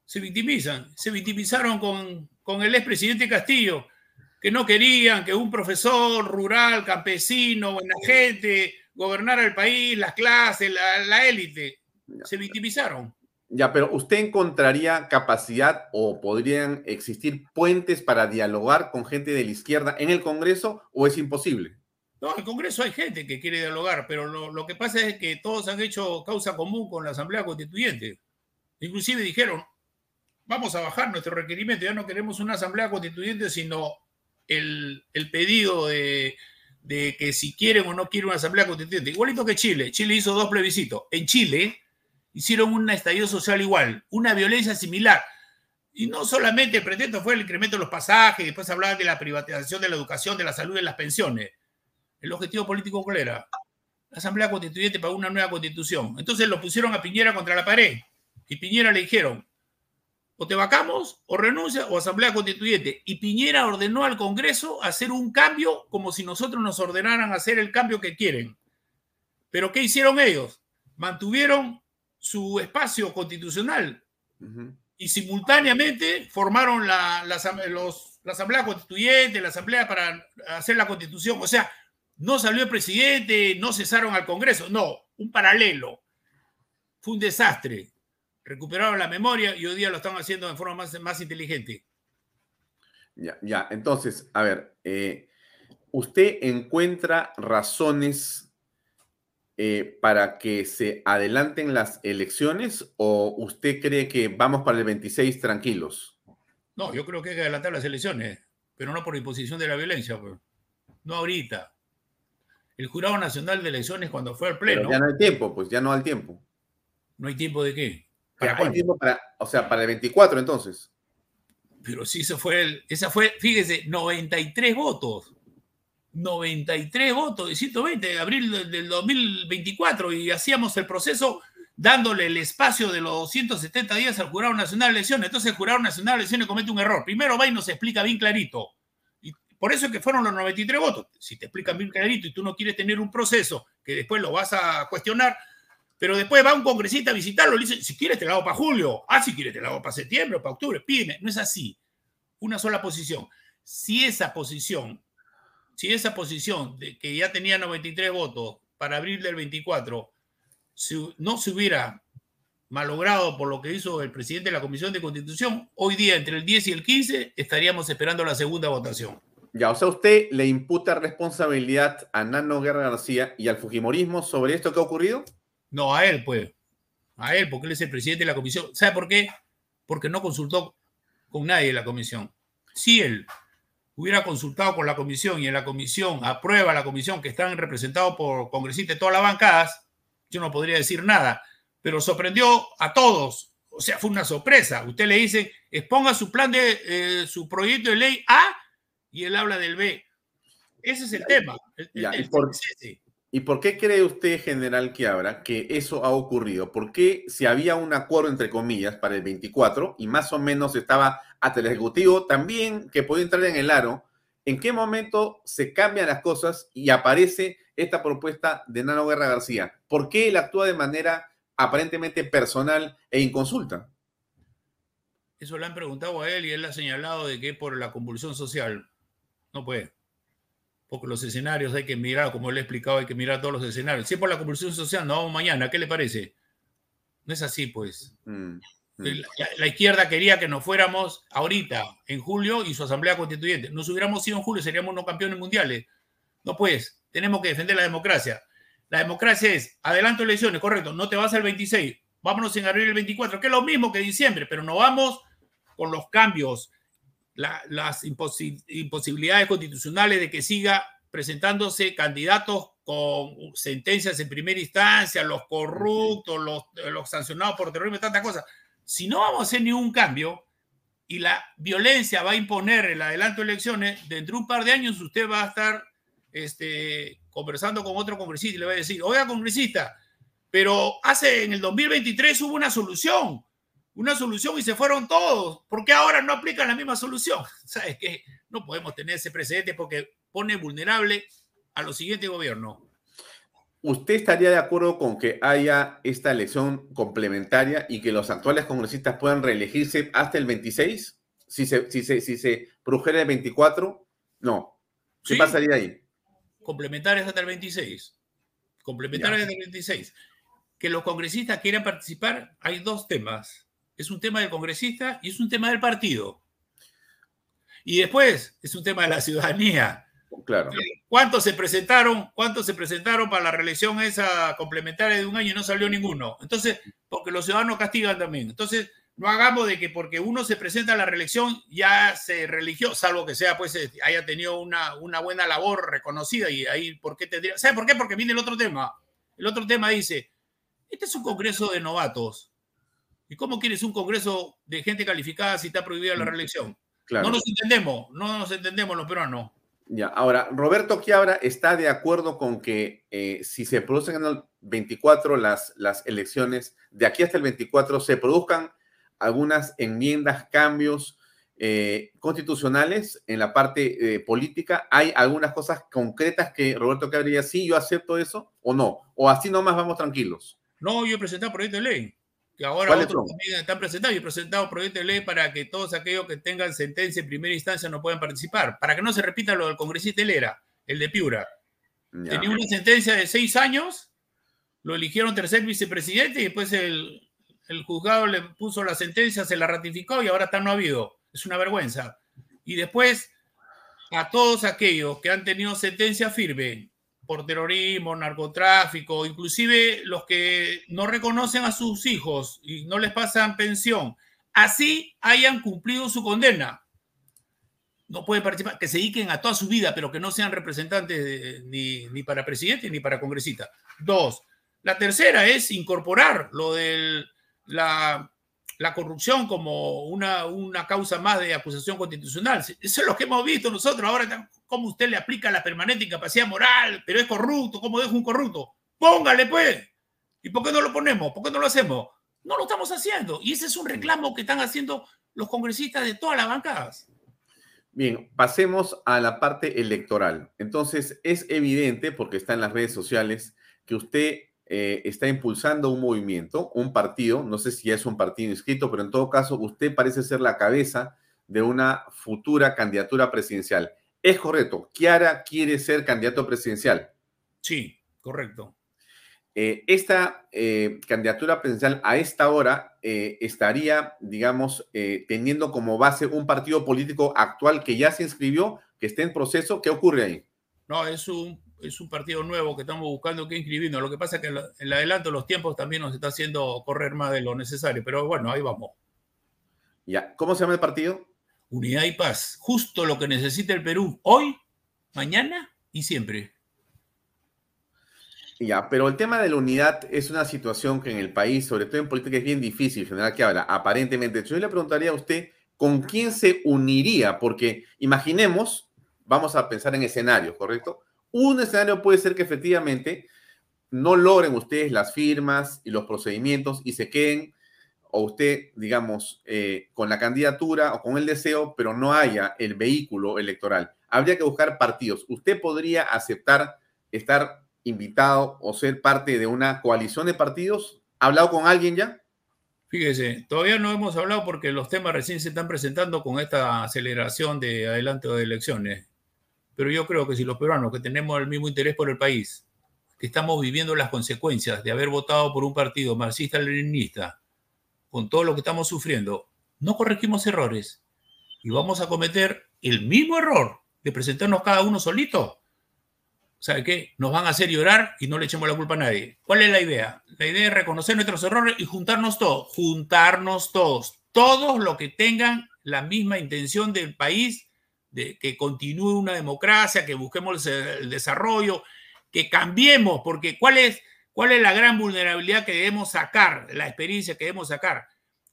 Speaker 8: se victimizan. Se victimizaron con, con el expresidente Castillo, que no querían que un profesor rural, campesino, buena gente, gobernara el país, las clases, la, la élite. Se victimizaron.
Speaker 1: Ya, pero ¿usted encontraría capacidad o podrían existir puentes para dialogar con gente de la izquierda en el Congreso o es imposible?
Speaker 8: No, en el Congreso hay gente que quiere dialogar, pero lo, que pasa es que todos han hecho causa común con la Asamblea Constituyente. Inclusive dijeron, vamos a bajar nuestro requerimiento, ya no queremos una Asamblea Constituyente, sino el, pedido de, de que si quieren o no quieren una Asamblea Constituyente. Igualito que Chile. Chile hizo dos plebiscitos. En Chile hicieron un estallido social igual, una violencia similar. Y no solamente el pretexto fue el incremento de los pasajes, después hablaban de la privatización de la educación, de la salud y de las pensiones. El objetivo político cuál era? La Asamblea Constituyente para una nueva constitución. Entonces lo pusieron a Piñera contra la pared. Y Piñera le dijeron, o te vacamos, o renuncia, o Asamblea Constituyente. Y Piñera ordenó al Congreso hacer un cambio como si nosotros nos ordenaran hacer el cambio que quieren. Pero ¿qué hicieron ellos? Mantuvieron su espacio constitucional y simultáneamente formaron la, la, Asamblea Constituyente, la Asamblea para hacer la Constitución. O sea, no salió el presidente, no cesaron al Congreso, no, un paralelo. Fue un desastre. Recuperaron la memoria y hoy día lo están haciendo de forma más, más inteligente.
Speaker 1: Ya, ya, entonces, a ver, eh, ¿usted encuentra razones eh, para que se adelanten las elecciones o usted cree que vamos para el 26 tranquilos?
Speaker 8: No, yo creo que hay que adelantar las elecciones, pero no por imposición de la violencia, pues. no ahorita. El Jurado Nacional de Elecciones cuando fue al Pleno...
Speaker 1: ya no hay tiempo, pues ya no hay tiempo.
Speaker 8: ¿No hay tiempo de qué?
Speaker 1: ¿Para hay tiempo para, o sea, para el 24 entonces.
Speaker 8: Pero sí, eso fue, el, esa fue, fíjese, 93 votos. 93 votos de 120 de abril del 2024 y hacíamos el proceso dándole el espacio de los 270 días al Jurado Nacional de Elecciones. Entonces el Jurado Nacional de Elecciones comete un error. Primero va y nos explica bien clarito. Y por eso es que fueron los 93 votos. Si te explican bien clarito y tú no quieres tener un proceso que después lo vas a cuestionar, pero después va un congresista a visitarlo y le dice, si quieres te lo hago para julio, ah, si quieres te lo hago para septiembre para octubre, pídeme. No es así. Una sola posición. Si esa posición si esa posición de que ya tenía 93 votos para abril del 24 no se hubiera malogrado por lo que hizo el presidente de la Comisión de Constitución, hoy día entre el 10 y el 15 estaríamos esperando la segunda votación.
Speaker 1: Ya, o sea, usted le imputa responsabilidad a Nano Guerra García y al Fujimorismo sobre esto que ha ocurrido?
Speaker 8: No, a él, pues. A él, porque él es el presidente de la comisión. ¿Sabe por qué? Porque no consultó con nadie de la comisión. Sí, él hubiera consultado con la comisión y en la comisión aprueba la comisión que están representados por congresistas de todas las bancadas, yo no podría decir nada, pero sorprendió a todos. O sea, fue una sorpresa. Usted le dice, exponga su plan de eh, su proyecto de ley A y él habla del B. Ese es el tema.
Speaker 1: ¿Y, por, qué cree usted, general Quiabra, que eso ha ocurrido? ¿Por qué si había un acuerdo, entre comillas, para el 24 y más o menos estaba hasta el Ejecutivo también que podía entrar en el aro, ¿en qué momento se cambian las cosas y aparece esta propuesta de Nano Guerra García? ¿Por qué él actúa de manera aparentemente personal e inconsulta.
Speaker 8: Eso le han preguntado a él y él ha señalado de que por la convulsión social. No puede. Porque los escenarios hay que mirar, como le he explicado, hay que mirar todos los escenarios. Si es por la convulsión social, no vamos mañana. ¿Qué le parece? No es así, pues. Mm, mm. La, la, izquierda quería que nos fuéramos ahorita, en julio, y su asamblea constituyente. Nos hubiéramos ido en julio, seríamos unos campeones mundiales. No, pues, tenemos que defender la democracia. La democracia es, adelanto elecciones, correcto, no te vas al 26, vámonos en abril el 24, que es lo mismo que diciembre, pero no vamos con los cambios, las imposibilidades constitucionales de que siga presentándose candidatos con sentencias en primera instancia, los corruptos, los, sancionados por terrorismo, tantas cosas. Si no vamos a hacer ningún cambio y la violencia va a imponer el adelanto de elecciones, dentro de un par de años usted va a estar este, conversando con otro congresista y le va a decir, oiga, congresista, pero hace en el 2023 hubo una solución, una solución y se fueron todos. ¿Por qué ahora no aplican la misma solución? ¿Sabes qué? No podemos tener ese precedente porque pone vulnerable a los siguientes gobiernos.
Speaker 1: ¿Usted estaría de acuerdo con que haya esta elección complementaria y que los actuales congresistas puedan reelegirse hasta el 26? Si se, si se, si se produjera el 24, no. ¿Qué pasaría ahí?
Speaker 8: complementarias hasta el 26. Complementarias hasta el 26. Que los congresistas quieran participar, hay dos temas. Es un tema del congresista y es un tema del partido. Y después es un tema de la ciudadanía.
Speaker 1: Claro.
Speaker 8: ¿Cuántos se presentaron? ¿Cuántos se presentaron para la reelección esa complementaria de un año y no salió ninguno? Entonces, porque los ciudadanos castigan también. Entonces, no hagamos de que porque uno se presenta a la reelección ya se religió, salvo que sea, pues, este, haya tenido una, una buena labor reconocida y ahí, ¿por qué tendría? ¿Sabe por qué? Porque viene el otro tema. El otro tema dice, este es un congreso de novatos. ¿Y cómo quieres un congreso de gente calificada si está prohibida la mm, reelección? No nos entendemos, no nos entendemos los peruanos.
Speaker 1: Ya, ahora, Roberto Quiabra está de acuerdo con que eh, si se producen en el 24 las, las elecciones, de aquí hasta el 24 se produzcan algunas enmiendas, cambios eh, constitucionales en la parte eh, política. ¿Hay algunas cosas concretas que Roberto Cabrera, sí, yo acepto eso o no? ¿O así nomás vamos tranquilos?
Speaker 8: No, yo he presentado proyecto de ley. Que ahora otros también están presentados. He presentado proyecto de ley para que todos aquellos que tengan sentencia en primera instancia no puedan participar. Para que no se repita lo del congresista Helera, el de Piura. Tenía una sentencia de seis años, lo eligieron tercer vicepresidente y después el, el juzgado le puso la sentencia, se la ratificó y ahora está no ha habido. Es una vergüenza. Y después, a todos aquellos que han tenido sentencia firme por terrorismo, narcotráfico, inclusive los que no reconocen a sus hijos y no les pasan pensión, así hayan cumplido su condena. No pueden participar, que se dediquen a toda su vida, pero que no sean representantes ni, ni para presidente ni para congresista. Dos, la tercera es incorporar lo del la, corrupción como una, una causa más de acusación constitucional. Eso es lo que hemos visto nosotros. Ahora, ¿cómo usted le aplica la permanente incapacidad moral? Pero es corrupto, ¿cómo deja un corrupto? Póngale, pues. ¿Y por qué no lo ponemos? ¿Por qué no lo hacemos? No lo estamos haciendo. Y ese es un reclamo que están haciendo los congresistas de todas las bancadas.
Speaker 1: Bien, pasemos a la parte electoral. Entonces, es evidente, porque está en las redes sociales, que usted eh, está impulsando un movimiento, un partido, no sé si es un partido inscrito, pero en todo caso usted parece ser la cabeza de una futura candidatura presidencial. Es correcto, Kiara quiere ser candidato presidencial.
Speaker 8: Sí, correcto.
Speaker 1: Eh, esta eh, candidatura presidencial a esta hora estaría, digamos, teniendo como base un partido político actual que ya se inscribió, que está en proceso. ¿Qué ocurre ahí?
Speaker 8: No, es un es un partido nuevo que estamos buscando que inscribirnos. Lo que pasa es que en el adelanto los tiempos también nos está haciendo correr más de lo necesario, pero bueno, ahí vamos.
Speaker 1: Ya, ¿cómo se llama el partido?
Speaker 8: Unidad y paz, justo lo que necesita el Perú hoy, mañana y siempre.
Speaker 1: Ya, pero el tema de la unidad es una situación que en el país, sobre todo en política, es bien difícil, general que habla, aparentemente. Yo le preguntaría a usted, ¿con quién se uniría? Porque imaginemos, vamos a pensar en escenarios, ¿correcto? Un escenario puede ser que efectivamente no logren ustedes las firmas y los procedimientos y se queden, o usted, digamos, eh, con la candidatura o con el deseo, pero no haya el vehículo electoral. Habría que buscar partidos. ¿Usted podría aceptar estar invitado o ser parte de una coalición de partidos hablado con alguien ya?
Speaker 8: Fíjese, todavía no hemos hablado porque los temas recién se están presentando con esta aceleración de adelanto de elecciones. Pero yo creo que si los peruanos que tenemos el mismo interés por el país, que estamos viviendo las consecuencias de haber votado por un partido marxista-leninista, con todo lo que estamos sufriendo, no corregimos errores y vamos a cometer el mismo error de presentarnos cada uno solito, ¿sabe qué? Nos van a hacer llorar y no le echemos la culpa a nadie. ¿Cuál es la idea? La idea es reconocer nuestros errores y juntarnos todos, juntarnos todos, todos los que tengan la misma intención del país, que continúe una democracia, que busquemos el desarrollo, que cambiemos, porque ¿cuál es, cuál es la gran vulnerabilidad que debemos sacar, la experiencia que debemos sacar?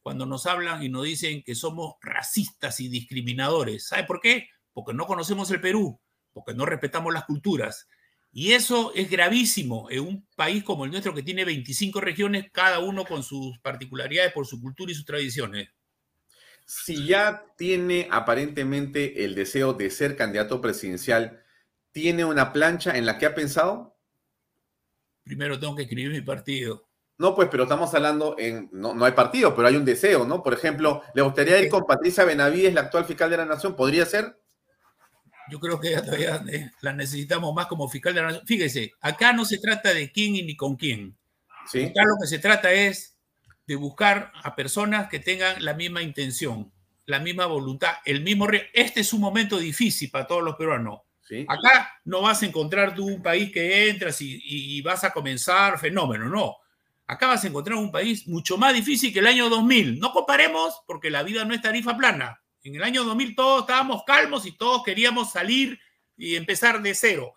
Speaker 8: Cuando nos hablan y nos dicen que somos racistas y discriminadores. ¿Sabe por qué? Porque no conocemos el Perú, porque no respetamos las culturas, y eso es gravísimo en un país como el nuestro que tiene 25 regiones, cada uno con sus particularidades por su cultura y sus tradiciones.
Speaker 1: Si ya tiene aparentemente el deseo de ser candidato presidencial, ¿tiene una plancha en la que ha pensado?
Speaker 8: Primero tengo que escribir mi partido.
Speaker 1: No, pues, pero estamos hablando en. No, no hay partido, pero hay un deseo, ¿no? Por ejemplo, ¿le gustaría ir con Patricia Benavides, la actual fiscal de la Nación? ¿Podría ser?
Speaker 8: yo creo que todavía eh, la necesitamos más como fiscal de la nación. Fíjese, acá no se trata de quién y ni con quién. Acá lo que se trata es de buscar a personas que tengan la misma intención, la misma voluntad, el mismo... Este es un momento difícil para todos los peruanos. Acá no vas a encontrar tú un país que entras y, vas a comenzar fenómeno, no. Acá vas a encontrar un país mucho más difícil que el año 2000. No comparemos porque la vida no es tarifa plana. En el año 2000 todos estábamos calmos y todos queríamos salir y empezar de cero.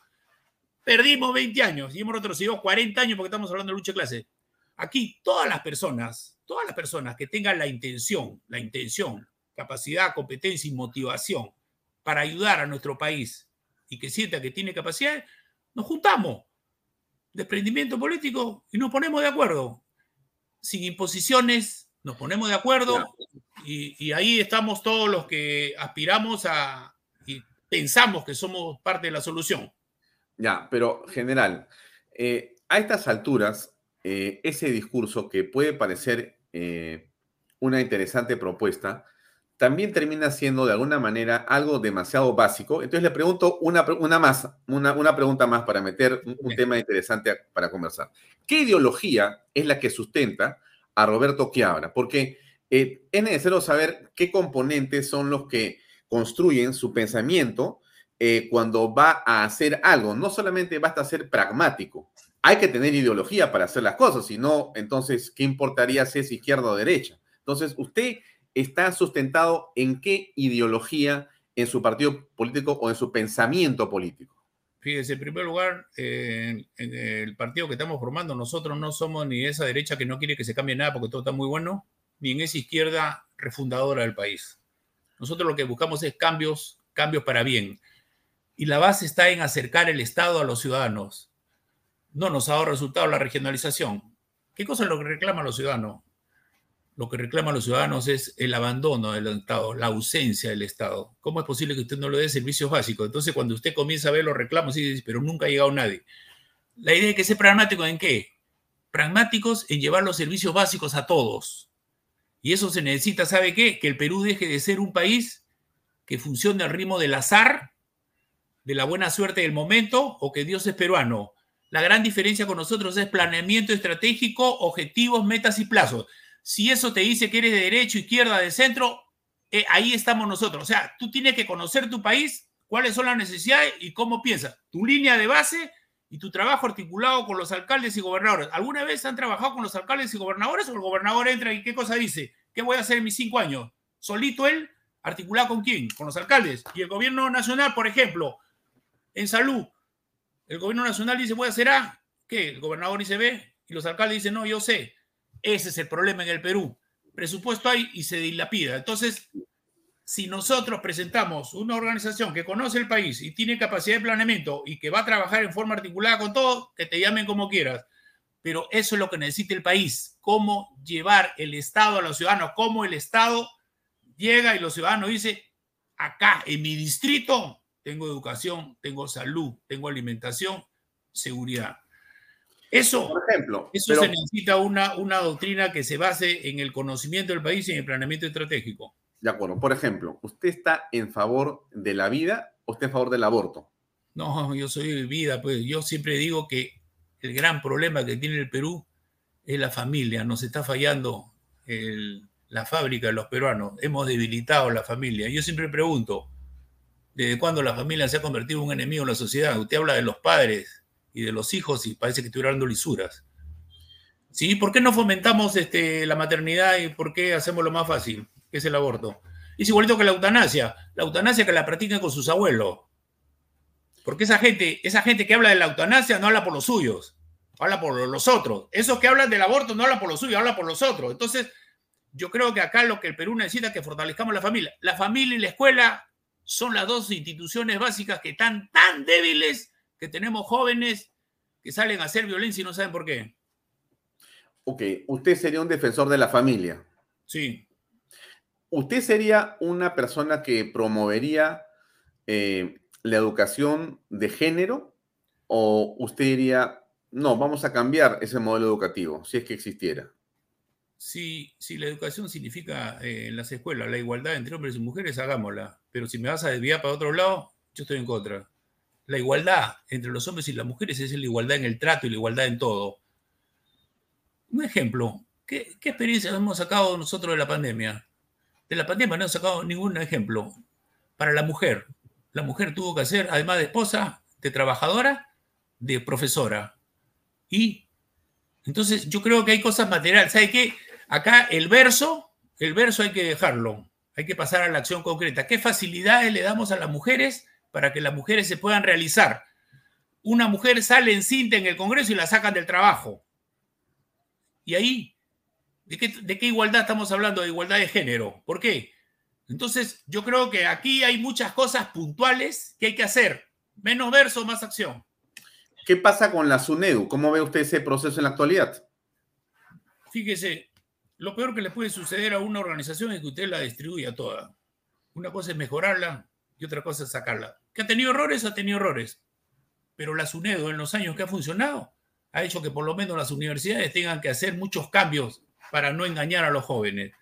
Speaker 8: Perdimos 20 años y hemos retrocedido 40 años porque estamos hablando de lucha de clase. Aquí todas las personas, todas las personas que tengan la intención, la intención, capacidad, competencia y motivación para ayudar a nuestro país y que sienta que tiene capacidad, nos juntamos, desprendimiento político y nos ponemos de acuerdo, sin imposiciones, nos ponemos de acuerdo y, ahí estamos todos los que aspiramos a y pensamos que somos parte de la solución.
Speaker 1: Ya, pero general, eh, a estas alturas, eh, ese discurso que puede parecer eh, una interesante propuesta, también termina siendo de alguna manera algo demasiado básico. Entonces le pregunto una, una más, una, una, pregunta más para meter un, un tema interesante para conversar. ¿Qué ideología es la que sustenta a Roberto Quiabra? Porque eh, es necesario saber qué componentes son los que construyen su pensamiento eh, cuando va a hacer algo. No solamente basta ser pragmático, hay que tener ideología para hacer las cosas, si no, entonces, ¿qué importaría si es izquierda o derecha? Entonces, usted está sustentado en qué ideología en su partido político o en su pensamiento político.
Speaker 8: Fíjese, en primer lugar, en el partido que estamos formando, nosotros no somos ni esa derecha que no quiere que se cambie nada porque todo está muy bueno, ni en esa izquierda refundadora del país. Nosotros lo que buscamos es cambios, cambios para bien. Y la base está en acercar el Estado a los ciudadanos. No nos ha dado resultado la regionalización. ¿Qué cosa es lo que reclaman los ciudadanos? Lo que reclaman los ciudadanos es el abandono del Estado, la ausencia del Estado. ¿Cómo es posible que usted no le dé servicios básicos? Entonces, cuando usted comienza a ver los reclamos, y dice, pero nunca ha llegado nadie. La idea es que ser pragmático en qué? Pragmáticos en llevar los servicios básicos a todos y eso se necesita, ¿sabe qué? Que el Perú deje de ser un país que funcione al ritmo del azar, de la buena suerte del momento, o que Dios es peruano. La gran diferencia con nosotros es planeamiento estratégico, objetivos, metas y plazos. Si eso te dice que eres de derecho, izquierda, de centro, eh, ahí estamos nosotros. O sea, tú tienes que conocer tu país, cuáles son las necesidades y cómo piensas. Tu línea de base y tu trabajo articulado con los alcaldes y gobernadores. ¿Alguna vez han trabajado con los alcaldes y gobernadores o el gobernador entra y qué cosa dice? ¿Qué voy a hacer en mis cinco años? ¿Solito él? ¿Articulado con quién? Con los alcaldes. Y el gobierno nacional, por ejemplo, en salud, el gobierno nacional dice voy a hacer A, ¿qué? El gobernador dice B y los alcaldes dicen no, yo sé. Ese es el problema en el Perú. Presupuesto hay y se dilapida. Entonces, si nosotros presentamos una organización que conoce el país y tiene capacidad de planeamiento y que va a trabajar en forma articulada con todo, que te llamen como quieras. Pero eso es lo que necesita el país, cómo llevar el Estado a los ciudadanos, cómo el Estado llega y los ciudadanos dicen, acá en mi distrito tengo educación, tengo salud, tengo alimentación, seguridad. Eso,
Speaker 1: Por ejemplo,
Speaker 8: eso
Speaker 1: pero-
Speaker 8: se necesita una, una doctrina que se base en el conocimiento del país y en el planeamiento estratégico.
Speaker 1: de acuerdo. Por ejemplo, ¿usted está en favor de la vida o está en favor del aborto?
Speaker 8: No, yo soy de vida, pues yo siempre digo que el gran problema que tiene el Perú es la familia. Nos está fallando el- la fábrica de los peruanos. Hemos debilitado la familia. Yo siempre pregunto, ¿desde cuándo la familia se ha convertido en un enemigo en la sociedad? Usted habla de los padres y de los hijos y parece que estuviera dando lisuras. ¿Sí? ¿Por qué no fomentamos este, la maternidad y por qué hacemos lo más fácil, que es el aborto? Es igualito que la eutanasia. La eutanasia que la practican con sus abuelos. Porque esa gente, esa gente que habla de la eutanasia no habla por los suyos, habla por los otros. Esos que hablan del aborto no hablan por los suyos, hablan por los otros. Entonces, yo creo que acá lo que el Perú necesita es que fortalezcamos la familia. La familia y la escuela son las dos instituciones básicas que están tan débiles que tenemos jóvenes que salen a hacer violencia y no saben por qué.
Speaker 1: Ok, usted sería un defensor de la familia.
Speaker 8: Sí.
Speaker 1: ¿Usted sería una persona que promovería eh, la educación de género o usted diría, no, vamos a cambiar ese modelo educativo, si es que existiera?
Speaker 8: Si, la educación significa eh, en las escuelas la igualdad entre hombres y mujeres, hagámosla. Pero si me vas a desviar para otro lado, yo estoy en contra. La igualdad entre los hombres y las mujeres es la igualdad en el trato y la igualdad en todo. Un ejemplo, ¿qué, qué experiencias hemos sacado nosotros de la pandemia? De la pandemia no hemos sacado ningún ejemplo. Para la mujer, la mujer tuvo que ser, además de esposa, de trabajadora, de profesora. Y entonces yo creo que hay cosas materiales. ¿Sabe qué? Acá el verso, el verso hay que dejarlo. Hay que pasar a la acción concreta. ¿Qué facilidades le damos a las mujeres para que las mujeres se puedan realizar? Una mujer sale en cinta en el Congreso y la sacan del trabajo. Y ahí, ¿de qué, de qué igualdad estamos hablando? De igualdad de género. ¿Por qué? Entonces, yo creo que aquí hay muchas cosas puntuales que hay que hacer. Menos verso, más acción.
Speaker 1: ¿Qué pasa con la SUNEDU? ¿Cómo ve usted ese proceso en la actualidad?
Speaker 8: Fíjese, lo peor que le puede suceder a una organización es que usted la distribuya toda. Una cosa es mejorarla y otra cosa es sacarla. ¿Que ha tenido errores? Ha tenido errores. Pero la SUNEDO en los años que ha funcionado ha hecho que por lo menos las universidades tengan que hacer muchos cambios para no engañar a los jóvenes.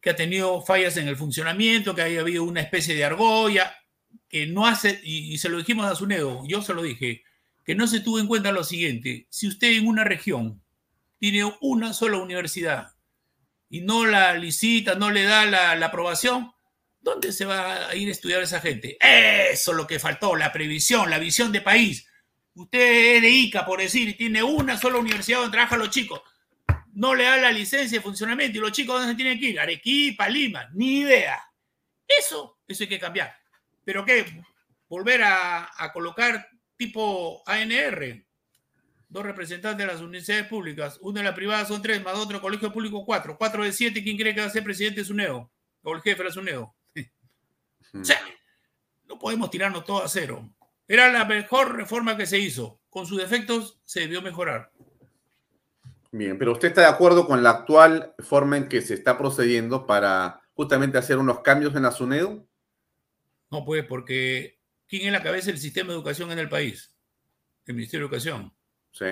Speaker 8: Que ha tenido fallas en el funcionamiento, que haya habido una especie de argolla, que no hace, y, y se lo dijimos a SUNEDO, yo se lo dije, que no se tuvo en cuenta lo siguiente, si usted en una región tiene una sola universidad y no la licita, no le da la, aprobación, ¿dónde se va a ir a estudiar esa gente? Eso es lo que faltó, la previsión, la visión de país. Usted es de ICA, por decir, y tiene una sola universidad donde trabajan los chicos. No le da la licencia de funcionamiento y los chicos ¿dónde se tienen que ir? Arequipa, Lima, ni idea. Eso, eso hay que cambiar. ¿Pero qué? Volver a colocar tipo ANR, dos representantes de las universidades públicas, una de las privadas son tres, más otro colegio público cuatro, cuatro de siete, ¿quién cree que va a ser presidente de SUNEO? O el jefe de la SUNEO. o sea, no podemos tirarnos todo a cero. Era la mejor reforma que se hizo. Con sus defectos se debió mejorar.
Speaker 1: Bien, pero ¿usted está de acuerdo con la actual forma en que se está procediendo para justamente hacer unos cambios en la SUNEDU?
Speaker 8: No, pues, porque ¿quién es la cabeza del sistema de educación en el país? El Ministerio de Educación.
Speaker 1: Sí.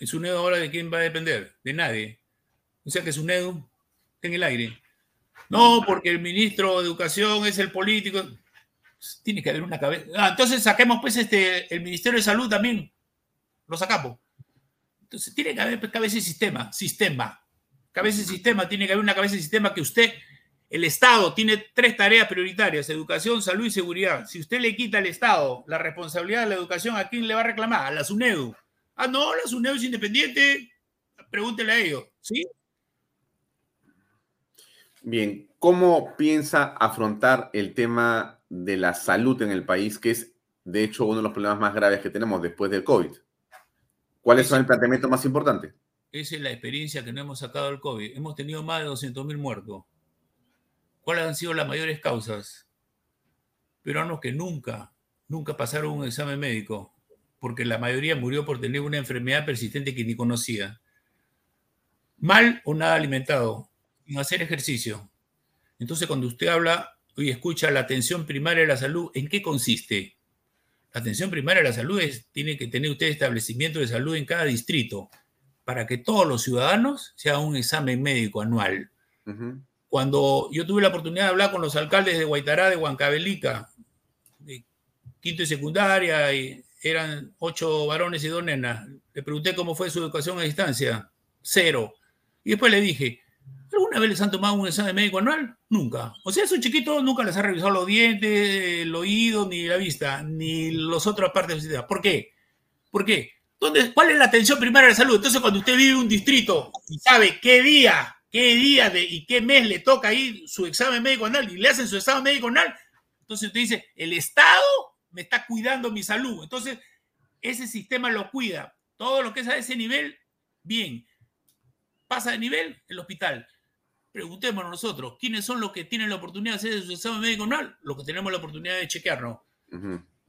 Speaker 8: ¿Y SUNEDU ahora de quién va a depender? De nadie. O sea que SUNEDU está en el aire. No, porque el ministro de Educación es el político. Tiene que haber una cabeza. Ah, entonces saquemos pues este, el Ministerio de Salud también. Lo sacamos. Entonces tiene que haber cabeza y sistema. Sistema. Cabeza y sistema. Tiene que haber una cabeza y sistema que usted, el Estado, tiene tres tareas prioritarias: educación, salud y seguridad. Si usted le quita al Estado la responsabilidad de la educación, ¿a quién le va a reclamar? A la SUNEDU. Ah, no, la SUNEDU es independiente. Pregúntele a ellos. ¿Sí?
Speaker 1: Bien, ¿cómo piensa afrontar el tema de la salud en el país, que es de hecho uno de los problemas más graves que tenemos después del COVID? ¿Cuáles son el planteamiento más importante?
Speaker 8: Esa es la experiencia que no hemos sacado del COVID. Hemos tenido más de 200.000 muertos. ¿Cuáles han sido las mayores causas? Peruanos que nunca, nunca pasaron un examen médico, porque la mayoría murió por tener una enfermedad persistente que ni conocía. Mal o nada alimentado, sin hacer ejercicio. Entonces, cuando usted habla y escucha la atención primaria de la salud, ¿en qué consiste? La atención primaria de la salud es, tiene que tener usted establecimiento de salud en cada distrito para que todos los ciudadanos se hagan un examen médico anual. Cuando yo tuve la oportunidad de hablar con los alcaldes de Guaitará, de Huancavelica, de quinto y secundaria, y eran ocho varones y dos nenas, le pregunté cómo fue su educación a distancia. Cero. Y después le dije, ¿alguna vez les han tomado un examen médico anual? Nunca. O sea, esos chiquitos nunca les ha revisado los dientes, el oído, ni la vista, ni las otras partes de la sociedad. ¿Por qué? ¿Por qué? ¿Dónde, ¿Cuál es la atención primaria de salud? Entonces, cuando usted vive en un distrito y sabe qué día, qué día de, y qué mes le toca ir su examen médico anual y le hacen su examen médico anual, entonces usted dice, el Estado me está cuidando mi salud. Entonces, ese sistema lo cuida. Todo lo que es a ese nivel, bien. Pasa de nivel, el hospital. Preguntémonos nosotros, ¿quiénes son los que tienen la oportunidad de hacer su examen médico anual? Los que tenemos la oportunidad de chequearnos.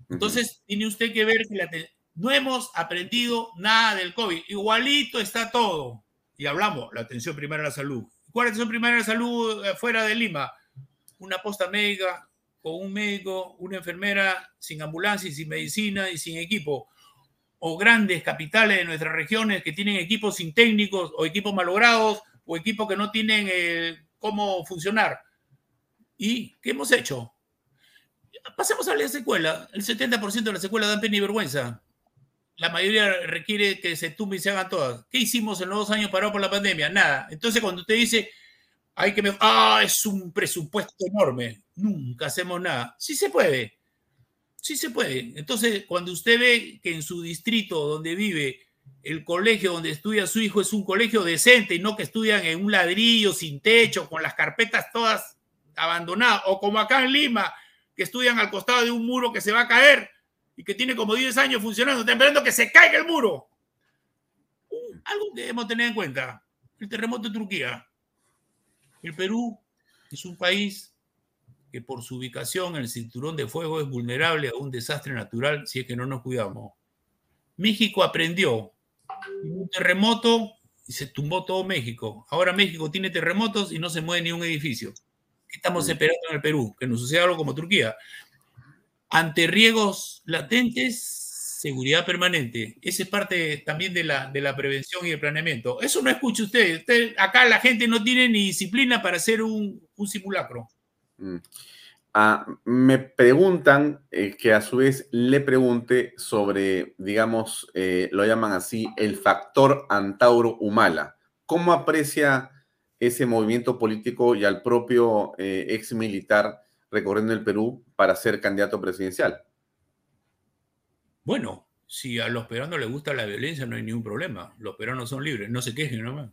Speaker 8: Entonces, tiene usted que ver que no hemos aprendido nada del COVID. Igualito está todo. Y hablamos, la atención primaria a la salud. ¿Cuál es la atención primaria a la salud eh, fuera de Lima? Una posta médica con un médico, una enfermera sin ambulancia y sin medicina y sin equipo o grandes capitales de nuestras regiones que tienen equipos sin técnicos o equipos malogrados o equipos que no tienen eh, cómo funcionar. ¿Y qué hemos hecho? Pasemos a la secuela. El 70% de las secuelas dan pena y vergüenza. La mayoría requiere que se tumben y se hagan todas. ¿Qué hicimos en los dos años parados por la pandemia? Nada. Entonces, cuando usted dice, hay que... Ah, es un presupuesto enorme. Nunca hacemos nada. Sí se puede. Sí se puede. Entonces, cuando usted ve que en su distrito donde vive el colegio donde estudia su hijo es un colegio decente y no que estudian en un ladrillo sin techo, con las carpetas todas abandonadas, o como acá en Lima, que estudian al costado de un muro que se va a caer y que tiene como 10 años funcionando, están esperando que se caiga el muro. Algo que debemos tener en cuenta, el terremoto de Turquía. El Perú es un país que por su ubicación en el cinturón de fuego es vulnerable a un desastre natural si es que no nos cuidamos. México aprendió. Un terremoto y se tumbó todo México. Ahora México tiene terremotos y no se mueve ni un edificio. ¿Qué estamos esperando en el Perú? Que nos suceda algo como Turquía. Ante riesgos latentes, seguridad permanente. Esa es parte también de la, de la prevención y el planeamiento. Eso no escucha usted. usted. Acá la gente no tiene ni disciplina para hacer un, simulacro.
Speaker 1: Mm. Ah, me preguntan eh, que a su vez le pregunte sobre, digamos, eh, lo llaman así, el factor Antauro Humala. ¿Cómo aprecia ese movimiento político y al propio eh, ex militar recorriendo el Perú para ser candidato presidencial?
Speaker 8: Bueno, si a los peruanos les gusta la violencia, no hay ningún problema. Los peruanos son libres, no se quejen nomás.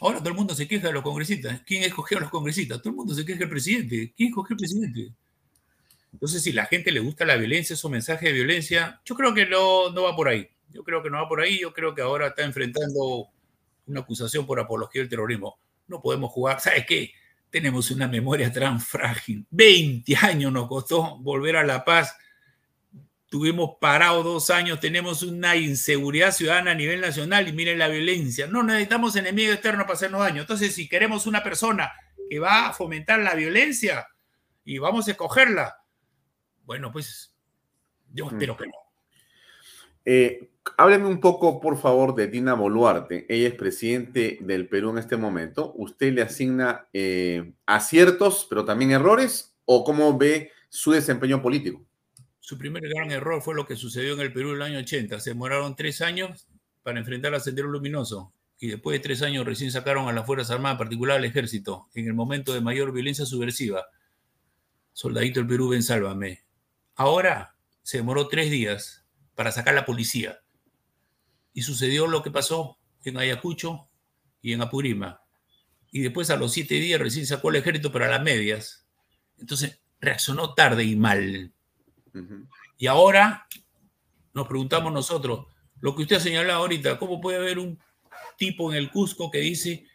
Speaker 8: Ahora todo el mundo se queja de los congresistas. ¿Quién escogió a los congresistas? Todo el mundo se queja del presidente. ¿Quién escogió al presidente? Entonces, si la gente le gusta la violencia, esos mensajes de violencia, yo creo que no, no va por ahí. Yo creo que no va por ahí. Yo creo que ahora está enfrentando una acusación por apología del terrorismo. No podemos jugar. ¿Sabes qué? Tenemos una memoria tan frágil. 20 años nos costó volver a la paz Tuvimos parado dos años, tenemos una inseguridad ciudadana a nivel nacional y miren la violencia. No necesitamos enemigos externos para hacernos daño. Entonces, si queremos una persona que va a fomentar la violencia y vamos a escogerla, bueno, pues yo mm. espero que no.
Speaker 1: Eh, hábleme un poco, por favor, de Dina Boluarte. Ella es presidente del Perú en este momento. ¿Usted le asigna eh, aciertos, pero también errores? ¿O cómo ve su desempeño político?
Speaker 8: Su primer gran error fue lo que sucedió en el Perú en el año 80. Se demoraron tres años para enfrentar a Sendero Luminoso y después de tres años recién sacaron a las Fuerzas Armadas, en particular al Ejército, en el momento de mayor violencia subversiva. Soldadito del Perú, ven, sálvame. Ahora se demoró tres días para sacar la policía. Y sucedió lo que pasó en Ayacucho y en Apurima. Y después a los siete días recién sacó el ejército para las medias. Entonces reaccionó tarde y mal. Y ahora nos preguntamos nosotros, lo que usted ha señalado ahorita, ¿cómo puede haber un tipo en el Cusco que dice,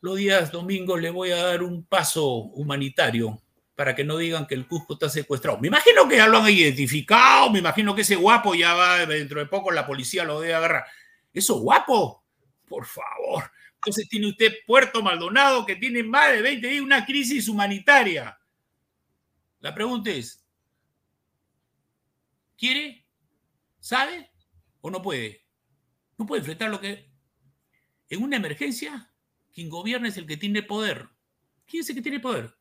Speaker 8: los días domingos le voy a dar un paso humanitario para que no digan que el Cusco está secuestrado? Me imagino que ya lo han identificado, me imagino que ese guapo ya va, dentro de poco la policía lo debe agarrar. ¿Eso guapo? Por favor. Entonces tiene usted Puerto Maldonado que tiene más de 20 días una crisis humanitaria. La pregunta es, ¿Quiere? ¿Sabe? ¿O no puede? No puede enfrentar lo que... En una emergencia, quien gobierna es el que tiene poder. ¿Quién es el que tiene poder?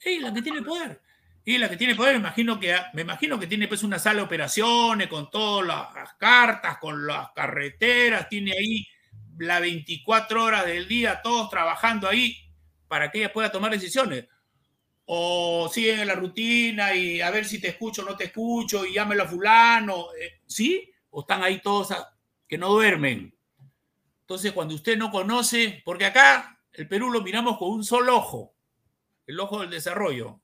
Speaker 8: Ella la que tiene poder. Y la que tiene poder, me imagino que, me imagino que tiene pues una sala de operaciones con todas las cartas, con las carreteras, tiene ahí las 24 horas del día, todos trabajando ahí para que ella pueda tomar decisiones. O siguen en la rutina y a ver si te escucho o no te escucho y llámelo a fulano. Eh, ¿Sí? O están ahí todos que no duermen. Entonces, cuando usted no conoce, porque acá el Perú lo miramos con un solo ojo, el ojo del desarrollo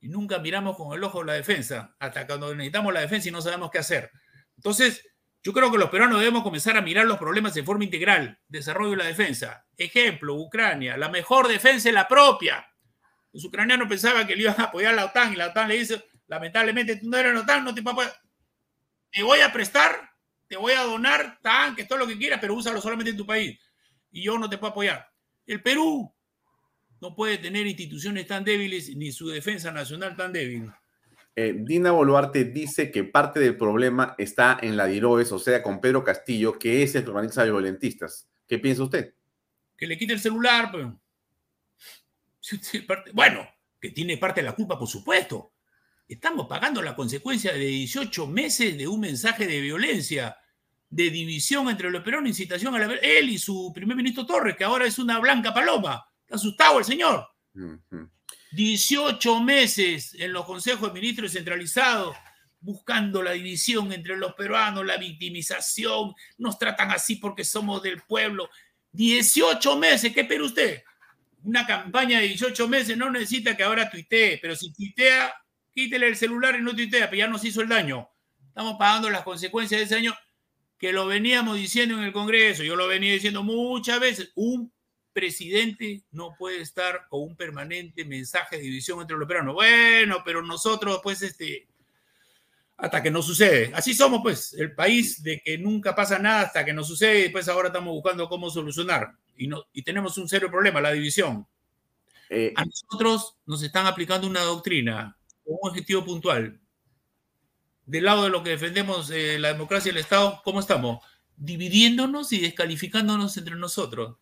Speaker 8: y nunca miramos con el ojo la defensa, hasta cuando necesitamos la defensa y no sabemos qué hacer. Entonces, yo creo que los peruanos debemos comenzar a mirar los problemas de forma integral, desarrollo de la defensa. Ejemplo, Ucrania, la mejor defensa es la propia. Los ucranianos pensaban que le iban a apoyar a la OTAN y la OTAN le dice, lamentablemente tú no eres la OTAN, no te puedo Te voy a prestar, te voy a donar tanques, todo lo que quieras, pero úsalo solamente en tu país. Y yo no te puedo apoyar. El Perú no puede tener instituciones tan débiles ni su defensa nacional tan débil.
Speaker 1: Eh, Dina Boluarte dice que parte del problema está en la DIROES, o sea, con Pedro Castillo, que es el que organiza violentistas. ¿Qué piensa usted?
Speaker 8: Que le quite el celular, pues. Bueno, que tiene parte de la culpa, por supuesto. Estamos pagando la consecuencia de 18 meses de un mensaje de violencia, de división entre los perones, incitación a la... Él y su primer ministro Torres, que ahora es una blanca paloma asustado el señor. 18 meses en los consejos de ministros descentralizados buscando la división entre los peruanos, la victimización, nos tratan así porque somos del pueblo. 18 meses, ¿qué espera usted? Una campaña de 18 meses no necesita que ahora tuitee, pero si tuitea, quítele el celular y no tuitea, pero ya nos hizo el daño. Estamos pagando las consecuencias de ese año que lo veníamos diciendo en el Congreso, yo lo venía diciendo muchas veces, un presidente no puede estar con un permanente mensaje de división entre los peruanos. Bueno, pero nosotros, pues, este, hasta que no sucede. Así somos, pues, el país de que nunca pasa nada hasta que no sucede y pues ahora estamos buscando cómo solucionar. Y, no, y tenemos un serio problema, la división. Eh, A nosotros nos están aplicando una doctrina con un objetivo puntual. Del lado de lo que defendemos eh, la democracia y el Estado, ¿cómo estamos? Dividiéndonos y descalificándonos entre nosotros.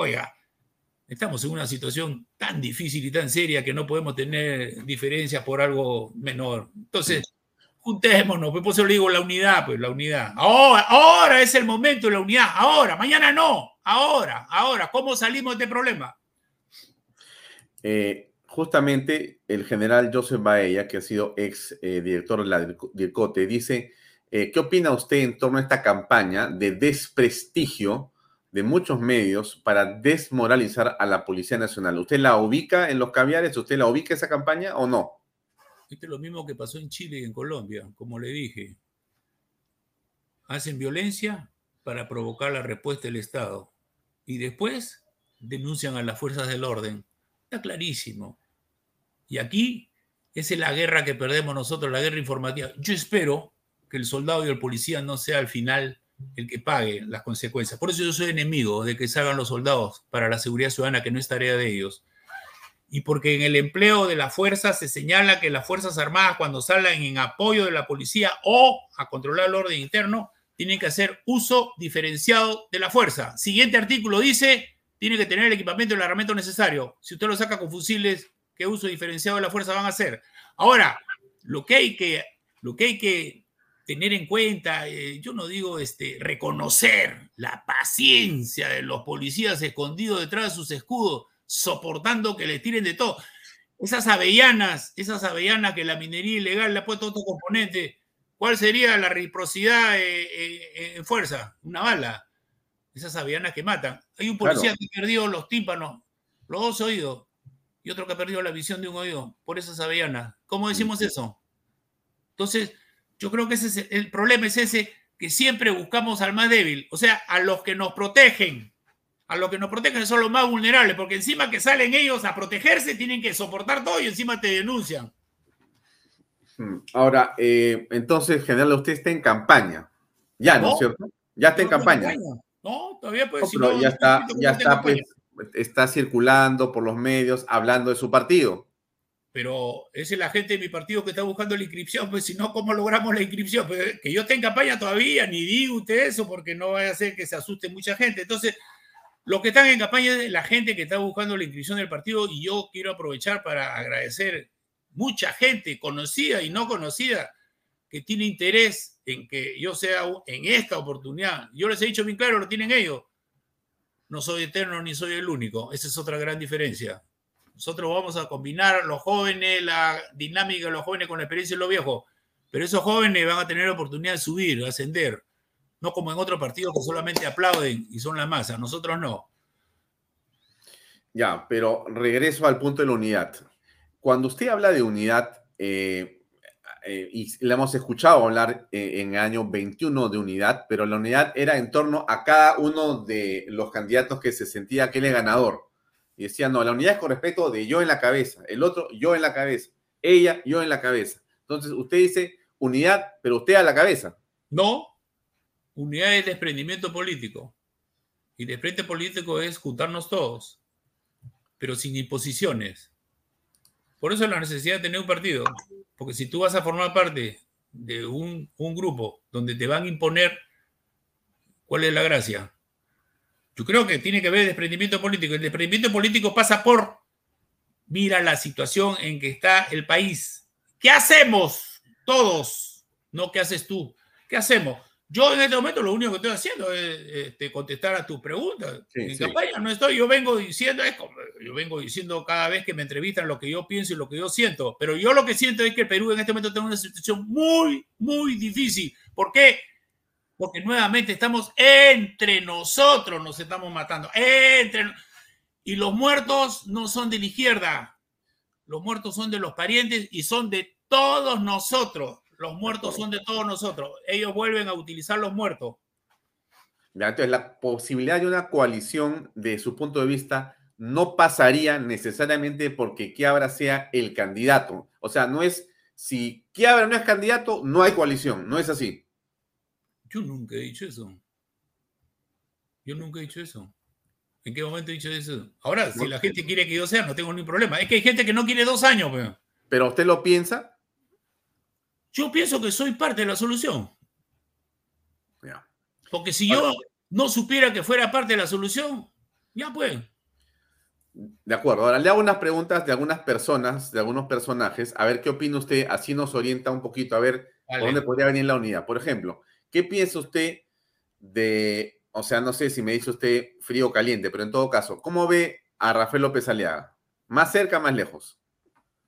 Speaker 8: Oiga, estamos en una situación tan difícil y tan seria que no podemos tener diferencias por algo menor. Entonces, juntémonos, pues por eso le digo la unidad, pues la unidad. Ahora, ahora es el momento de la unidad, ahora, mañana no, ahora, ahora, ¿cómo salimos de este problema?
Speaker 1: Eh, justamente el general Joseph Baella, que ha sido ex eh, director de la DIRCOTE, dice, eh, ¿qué opina usted en torno a esta campaña de desprestigio de muchos medios para desmoralizar a la Policía Nacional. ¿Usted la ubica en los caviares? ¿Usted la ubica esa campaña o no?
Speaker 8: Esto es lo mismo que pasó en Chile y en Colombia, como le dije. Hacen violencia para provocar la respuesta del Estado y después denuncian a las fuerzas del orden. Está clarísimo. Y aquí esa es la guerra que perdemos nosotros, la guerra informativa. Yo espero que el soldado y el policía no sea al final el que pague las consecuencias. Por eso yo soy enemigo de que salgan los soldados para la seguridad ciudadana, que no es tarea de ellos. Y porque en el empleo de la fuerza se señala que las Fuerzas Armadas, cuando salgan en apoyo de la policía o a controlar el orden interno, tienen que hacer uso diferenciado de la fuerza. Siguiente artículo dice, tiene que tener el equipamiento y el armamento necesario. Si usted lo saca con fusiles, ¿qué uso diferenciado de la fuerza van a hacer? Ahora, lo que hay que, lo que, hay que tener en cuenta, eh, yo no digo este, reconocer la paciencia de los policías escondidos detrás de sus escudos, soportando que les tiren de todo. Esas avellanas, esas avellanas que la minería ilegal le ha puesto otro componente, ¿cuál sería la reciprocidad eh, eh, en fuerza? Una bala. Esas avellanas que matan. Hay un policía que perdió los tímpanos, los dos oídos, y otro que ha perdido la visión de un oído por esas avellanas. ¿Cómo decimos eso? Entonces, yo creo que ese es el problema es ese que siempre buscamos al más débil, o sea, a los que nos protegen. A los que nos protegen son los más vulnerables, porque encima que salen ellos a protegerse, tienen que soportar todo y encima te denuncian.
Speaker 1: Hmm. Ahora, eh, entonces, general, usted está en campaña. Ya, ¿no, es cierto? Ya está en campaña.
Speaker 8: No, todavía puede
Speaker 1: decir. ya está, ya está, pues, está circulando por los medios hablando de su partido.
Speaker 8: Pero es la gente de mi partido que está buscando la inscripción, pues si no, ¿cómo logramos la inscripción? Pues, que yo esté en campaña todavía, ni diga usted eso, porque no vaya a hacer que se asuste mucha gente. Entonces, los que están en campaña es la gente que está buscando la inscripción del partido y yo quiero aprovechar para agradecer mucha gente conocida y no conocida que tiene interés en que yo sea en esta oportunidad. Yo les he dicho bien claro, lo tienen ellos. No soy eterno ni soy el único. Esa es otra gran diferencia. Nosotros vamos a combinar los jóvenes, la dinámica de los jóvenes con la experiencia de los viejos. Pero esos jóvenes van a tener la oportunidad de subir, de ascender no como en otros partidos que solamente aplauden y son la masa, nosotros no.
Speaker 1: Ya, pero regreso al punto de la unidad. Cuando usted habla de unidad, eh, eh, y le hemos escuchado hablar eh, en el año 21 de unidad, pero la unidad era en torno a cada uno de los candidatos que se sentía que él es ganador. Y decía, no, la unidad es con respecto de yo en la cabeza, el otro yo en la cabeza, ella yo en la cabeza. Entonces usted dice unidad, pero usted a la cabeza.
Speaker 8: No, Unidad es desprendimiento político. Y desprendimiento político es juntarnos todos, pero sin imposiciones. Por eso la necesidad de tener un partido. Porque si tú vas a formar parte de un, un grupo donde te van a imponer, ¿cuál es la gracia? Yo creo que tiene que ver desprendimiento político. El desprendimiento político pasa por, mira la situación en que está el país. ¿Qué hacemos todos? No, ¿qué haces tú? ¿Qué hacemos? Yo en este momento lo único que estoy haciendo es este, contestar a tus preguntas. en campaña no estoy, yo vengo diciendo, es como, yo vengo diciendo cada vez que me entrevistan lo que yo pienso y lo que yo siento. Pero yo lo que siento es que el Perú en este momento tiene una situación muy, muy difícil. ¿Por qué? Porque nuevamente estamos entre nosotros, nos estamos matando. Entre, y los muertos no son de la izquierda, los muertos son de los parientes y son de todos nosotros. Los muertos son de todos nosotros. Ellos vuelven a utilizar los muertos.
Speaker 1: entonces, la posibilidad de una coalición, de su punto de vista, no pasaría necesariamente porque Quiabra sea el candidato. O sea, no es, si Quiabra no es candidato, no hay coalición. No es así.
Speaker 8: Yo nunca he dicho eso. Yo nunca he dicho eso. ¿En qué momento he dicho eso? Ahora, si la gente quiere que yo sea, no tengo ningún problema. Es que hay gente que no quiere dos años. Pero,
Speaker 1: ¿Pero usted lo piensa?
Speaker 8: Yo pienso que soy parte de la solución. Porque si yo no supiera que fuera parte de la solución, ya pues.
Speaker 1: De acuerdo. Ahora le hago unas preguntas de algunas personas, de algunos personajes, a ver qué opina usted, así nos orienta un poquito a ver dónde podría venir la unidad. Por ejemplo, ¿qué piensa usted de, o sea, no sé si me dice usted frío o caliente, pero en todo caso, ¿cómo ve a Rafael López Aliaga? ¿Más cerca, más lejos?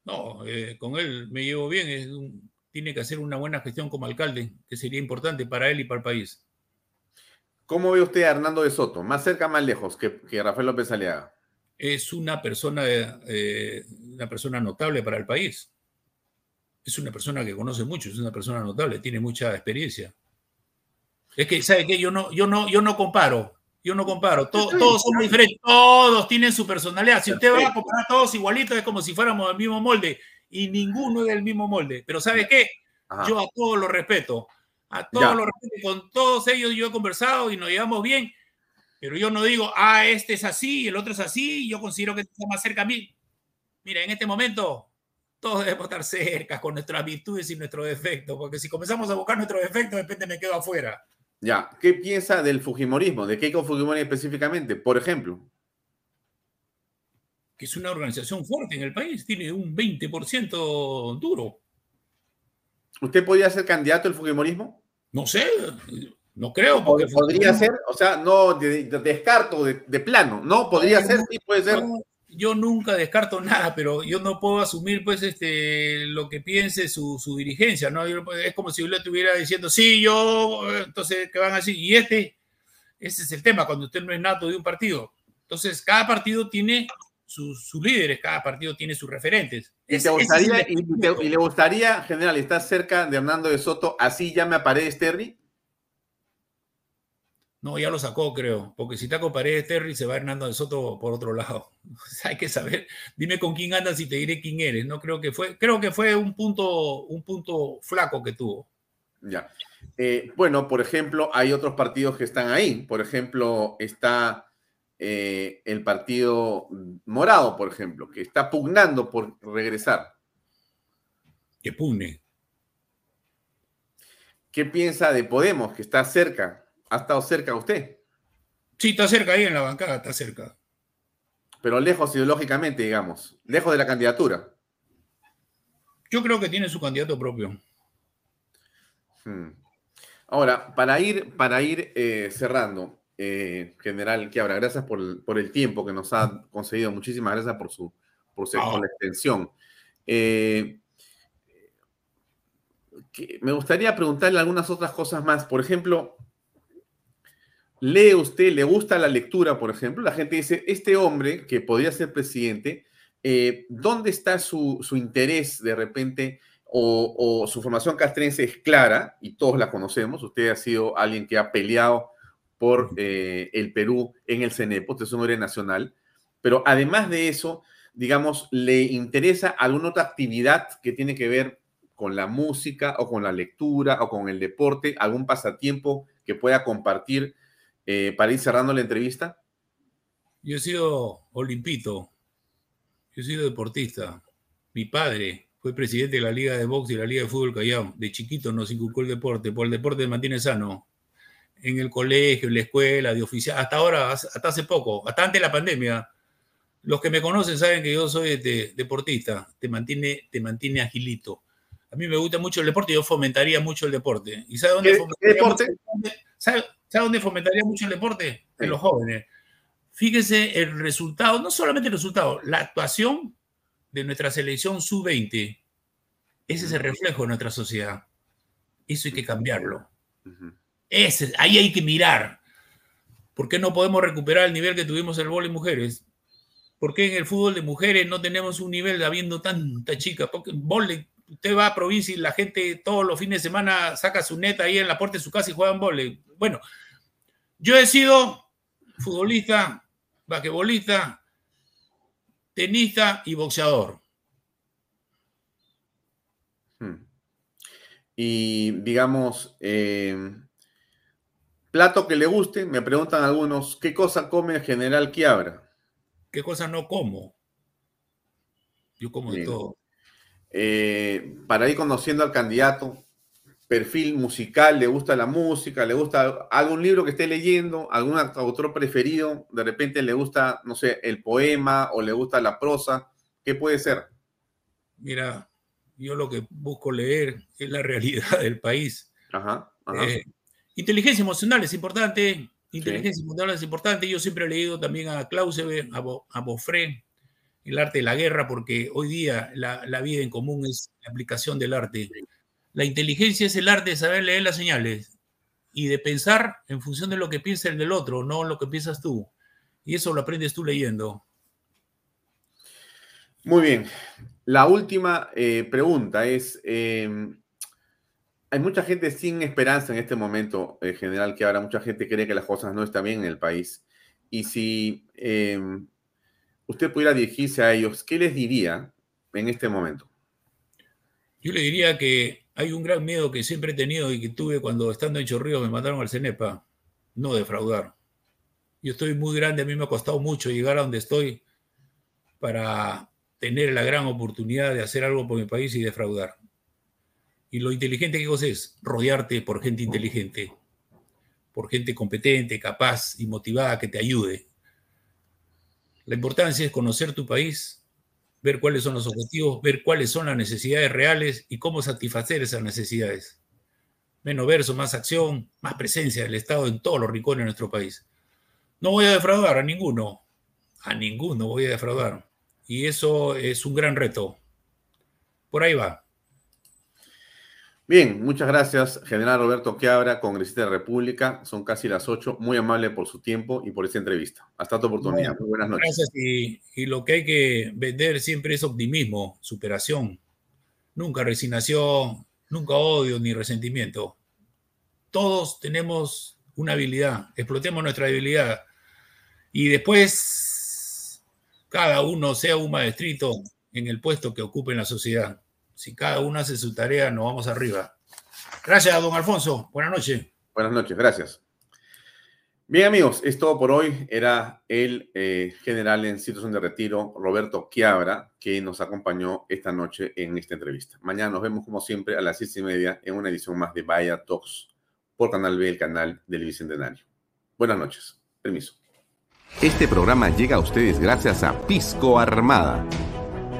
Speaker 8: No, eh, con él me llevo bien, es un tiene que hacer una buena gestión como alcalde, que sería importante para él y para el país.
Speaker 1: ¿Cómo ve usted a Hernando de Soto? ¿Más cerca, más lejos que, Rafael López Aliaga?
Speaker 8: Es una persona, eh, una persona notable para el país. Es una persona que conoce mucho, es una persona notable, tiene mucha experiencia. Es que, ¿sabe qué? Yo no, yo no, yo no comparo. Yo no comparo. todos somos diferentes. Todos tienen su personalidad. Si usted va a comparar todos igualitos, es como si fuéramos del mismo molde y ninguno es del mismo molde. Pero ¿sabe qué? Yo a todos los respeto. A todos los respeto. Con todos ellos yo he conversado y nos llevamos bien. Pero yo no digo, ah, este es así el otro es así. Yo considero que está más cerca a mí. Mira, en este momento todos debemos estar cerca con nuestras virtudes y nuestros defectos. Porque si comenzamos a buscar nuestros defectos, de repente me quedo afuera.
Speaker 1: Ya, ¿qué piensa del Fujimorismo? ¿De Keiko Fujimori específicamente? Por ejemplo
Speaker 8: que es una organización fuerte en el país, tiene un 20% duro.
Speaker 1: ¿Usted podría ser candidato al Fujimorismo?
Speaker 8: No sé, no creo.
Speaker 1: Porque podría ser, o sea, no descarto de, plano, ¿no? Podría ser, sí, puede ser.
Speaker 8: Yo nunca descarto nada, pero yo no puedo asumir, pues, este, lo que piense su, su dirigencia, ¿no? es como si yo le estuviera diciendo, sí, yo, entonces, ¿qué van a decir? Y este, ese es el tema, cuando usted no es nato de un partido. Entonces, cada partido tiene sus, líderes, cada partido tiene sus referentes.
Speaker 1: ¿Y, le gustaría, general, estar cerca de Hernando de Soto, así ya me aparece Terry?
Speaker 8: No, ya lo sacó, creo, porque si con Paredes Terry, se va Hernando de Soto por otro lado. Hay que saber, dime con quién andas y te diré quién eres. No creo que fue, creo que fue un punto, un punto flaco que tuvo.
Speaker 1: Ya. Eh, bueno, por ejemplo, hay otros partidos que están ahí. Por ejemplo, está eh, el partido morado, por ejemplo, que está pugnando por regresar?
Speaker 8: Que pugne.
Speaker 1: ¿Qué piensa de Podemos, que está cerca? ¿Ha estado cerca usted?
Speaker 8: Sí, está cerca ahí en la bancada, está cerca.
Speaker 1: Pero lejos ideológicamente, digamos, lejos de la candidatura.
Speaker 8: Yo creo que tiene su candidato propio.
Speaker 1: Hmm. Ahora, para ir, para ir eh, cerrando, eh, General Quiabra, gracias por el, por el, tiempo que nos ha concedido. Muchísimas gracias por su, por, su, por la extensión. Eh, me gustaría preguntarle algunas otras cosas más. Por ejemplo, ¿lee usted, le gusta la lectura, por ejemplo? La gente dice, este hombre que podría ser presidente, eh, ¿dónde está su, su, interés de repente o, o, su formación castrense es clara y todos la conocemos? Usted ha sido alguien que ha peleado por eh, el Perú en el CENEPO, usted es un hombre nacional, pero además de eso, digamos, ¿le interesa alguna otra actividad que tiene que ver con la música o con la lectura o con el deporte, algún pasatiempo que pueda compartir eh, para ir cerrando la entrevista?
Speaker 8: Yo he sido olimpito, yo he sido deportista. Mi padre fue presidente de la Liga de Box y la Liga de Fútbol Callao. De chiquito nos inculcó el deporte, por el deporte mantiene sano. En el colegio, en la escuela, de oficial, hasta ahora, hasta hace poco, hasta antes de la pandemia. Los que me conocen saben que yo soy de, deportista, te mantiene, te mantiene agilito a mí me gusta mucho el deporte yo fomentaría mucho el deporte. ¿Y sabe dónde,
Speaker 1: ¿Qué,
Speaker 8: fomentaría,
Speaker 1: deporte?
Speaker 8: Mucho, ¿sabe, ¿sabe, dónde fomentaría mucho el deporte? En los jóvenes. Fíjese el resultado, no solamente el resultado, la actuación de nuestra selección sub-20. Ese es el reflejo de nuestra sociedad. Eso hay que cambiarlo. Ese, ahí hay que mirar. ¿Por qué no podemos recuperar el nivel que tuvimos en el vóley mujeres? ¿Por qué en el fútbol de mujeres no tenemos un nivel habiendo tanta chica? Porque vóley usted va a provincia y la gente todos los fines de semana saca su neta ahí en la puerta de su casa y juegan vole. Bueno, yo he sido futbolista, basquetbolista, tenista y boxeador.
Speaker 1: Hmm. Y digamos, eh, plato que le guste, me preguntan algunos, ¿qué cosa come el general Quiabra?
Speaker 8: ¿Qué cosa no como? Yo como Bien. de todo
Speaker 1: eh, para ir conociendo al candidato, perfil musical, le gusta la música, le gusta algún libro que esté leyendo, algún autor preferido, de repente le gusta, no sé, el poema o le gusta la prosa, ¿qué puede ser?
Speaker 8: Mira, yo lo que busco leer es la realidad del país.
Speaker 1: Ajá, ajá.
Speaker 8: Eh, inteligencia emocional es importante, inteligencia sí. emocional es importante, yo siempre he leído también a Clausewitz, a, Bo, a Boffré, el arte de la guerra, porque hoy día la, la, vida en común es la aplicación del arte. La inteligencia es el arte de saber leer las señales y de pensar en función de lo que piensa el del otro, no lo que piensas tú. Y eso lo aprendes tú leyendo.
Speaker 1: Muy bien. La última eh, pregunta es, eh, hay mucha gente sin esperanza en este momento, en general, que ahora mucha gente cree que las cosas no están bien en el país. Y si eh, usted pudiera dirigirse a ellos, ¿qué les diría en este momento?
Speaker 8: Yo le diría que hay un gran miedo que siempre he tenido y que tuve cuando estando en Chorrillos me mandaron al CENEPA, no defraudar. Yo estoy muy grande, a mí me ha costado mucho llegar a donde estoy para tener la gran oportunidad de hacer algo por mi país y defraudar. Y lo inteligente que cosa es rodearte por gente inteligente, por gente competente, capaz y motivada que te ayude. La importancia es conocer tu país, ver cuáles son los objetivos, ver cuáles son las necesidades reales y cómo satisfacer esas necesidades. Menos verso, más acción, más presencia del Estado en todos los rincones de nuestro país. No voy a defraudar a ninguno, a ninguno voy a defraudar. Y eso es un gran reto. Por ahí va.
Speaker 1: Bien, muchas gracias, General Roberto Quiabra, congresista de República. Son casi las 8. Muy amable por su tiempo y por esta entrevista. Hasta tu oportunidad. Muy buenas noches.
Speaker 8: Gracias. Y, y, lo que hay que vender siempre es optimismo, superación. Nunca resignación, nunca odio ni resentimiento. Todos tenemos una habilidad. Explotemos nuestra habilidad. Y después, cada uno sea un maestrito en el puesto que ocupe en la sociedad si cada uno hace su tarea, nos vamos arriba. Gracias, don Alfonso. Buenas noches.
Speaker 1: Buenas noches, gracias. Bien amigos, es todo por hoy. Era el eh, general en situación de retiro, Roberto Quiabra, que nos acompañó esta noche en esta entrevista. Mañana nos vemos como siempre a las seis y media en una edición más de Vaya Talks por Canal B, el canal del Bicentenario. Buenas noches. Permiso.
Speaker 9: Este programa llega a ustedes gracias a Pisco Armada.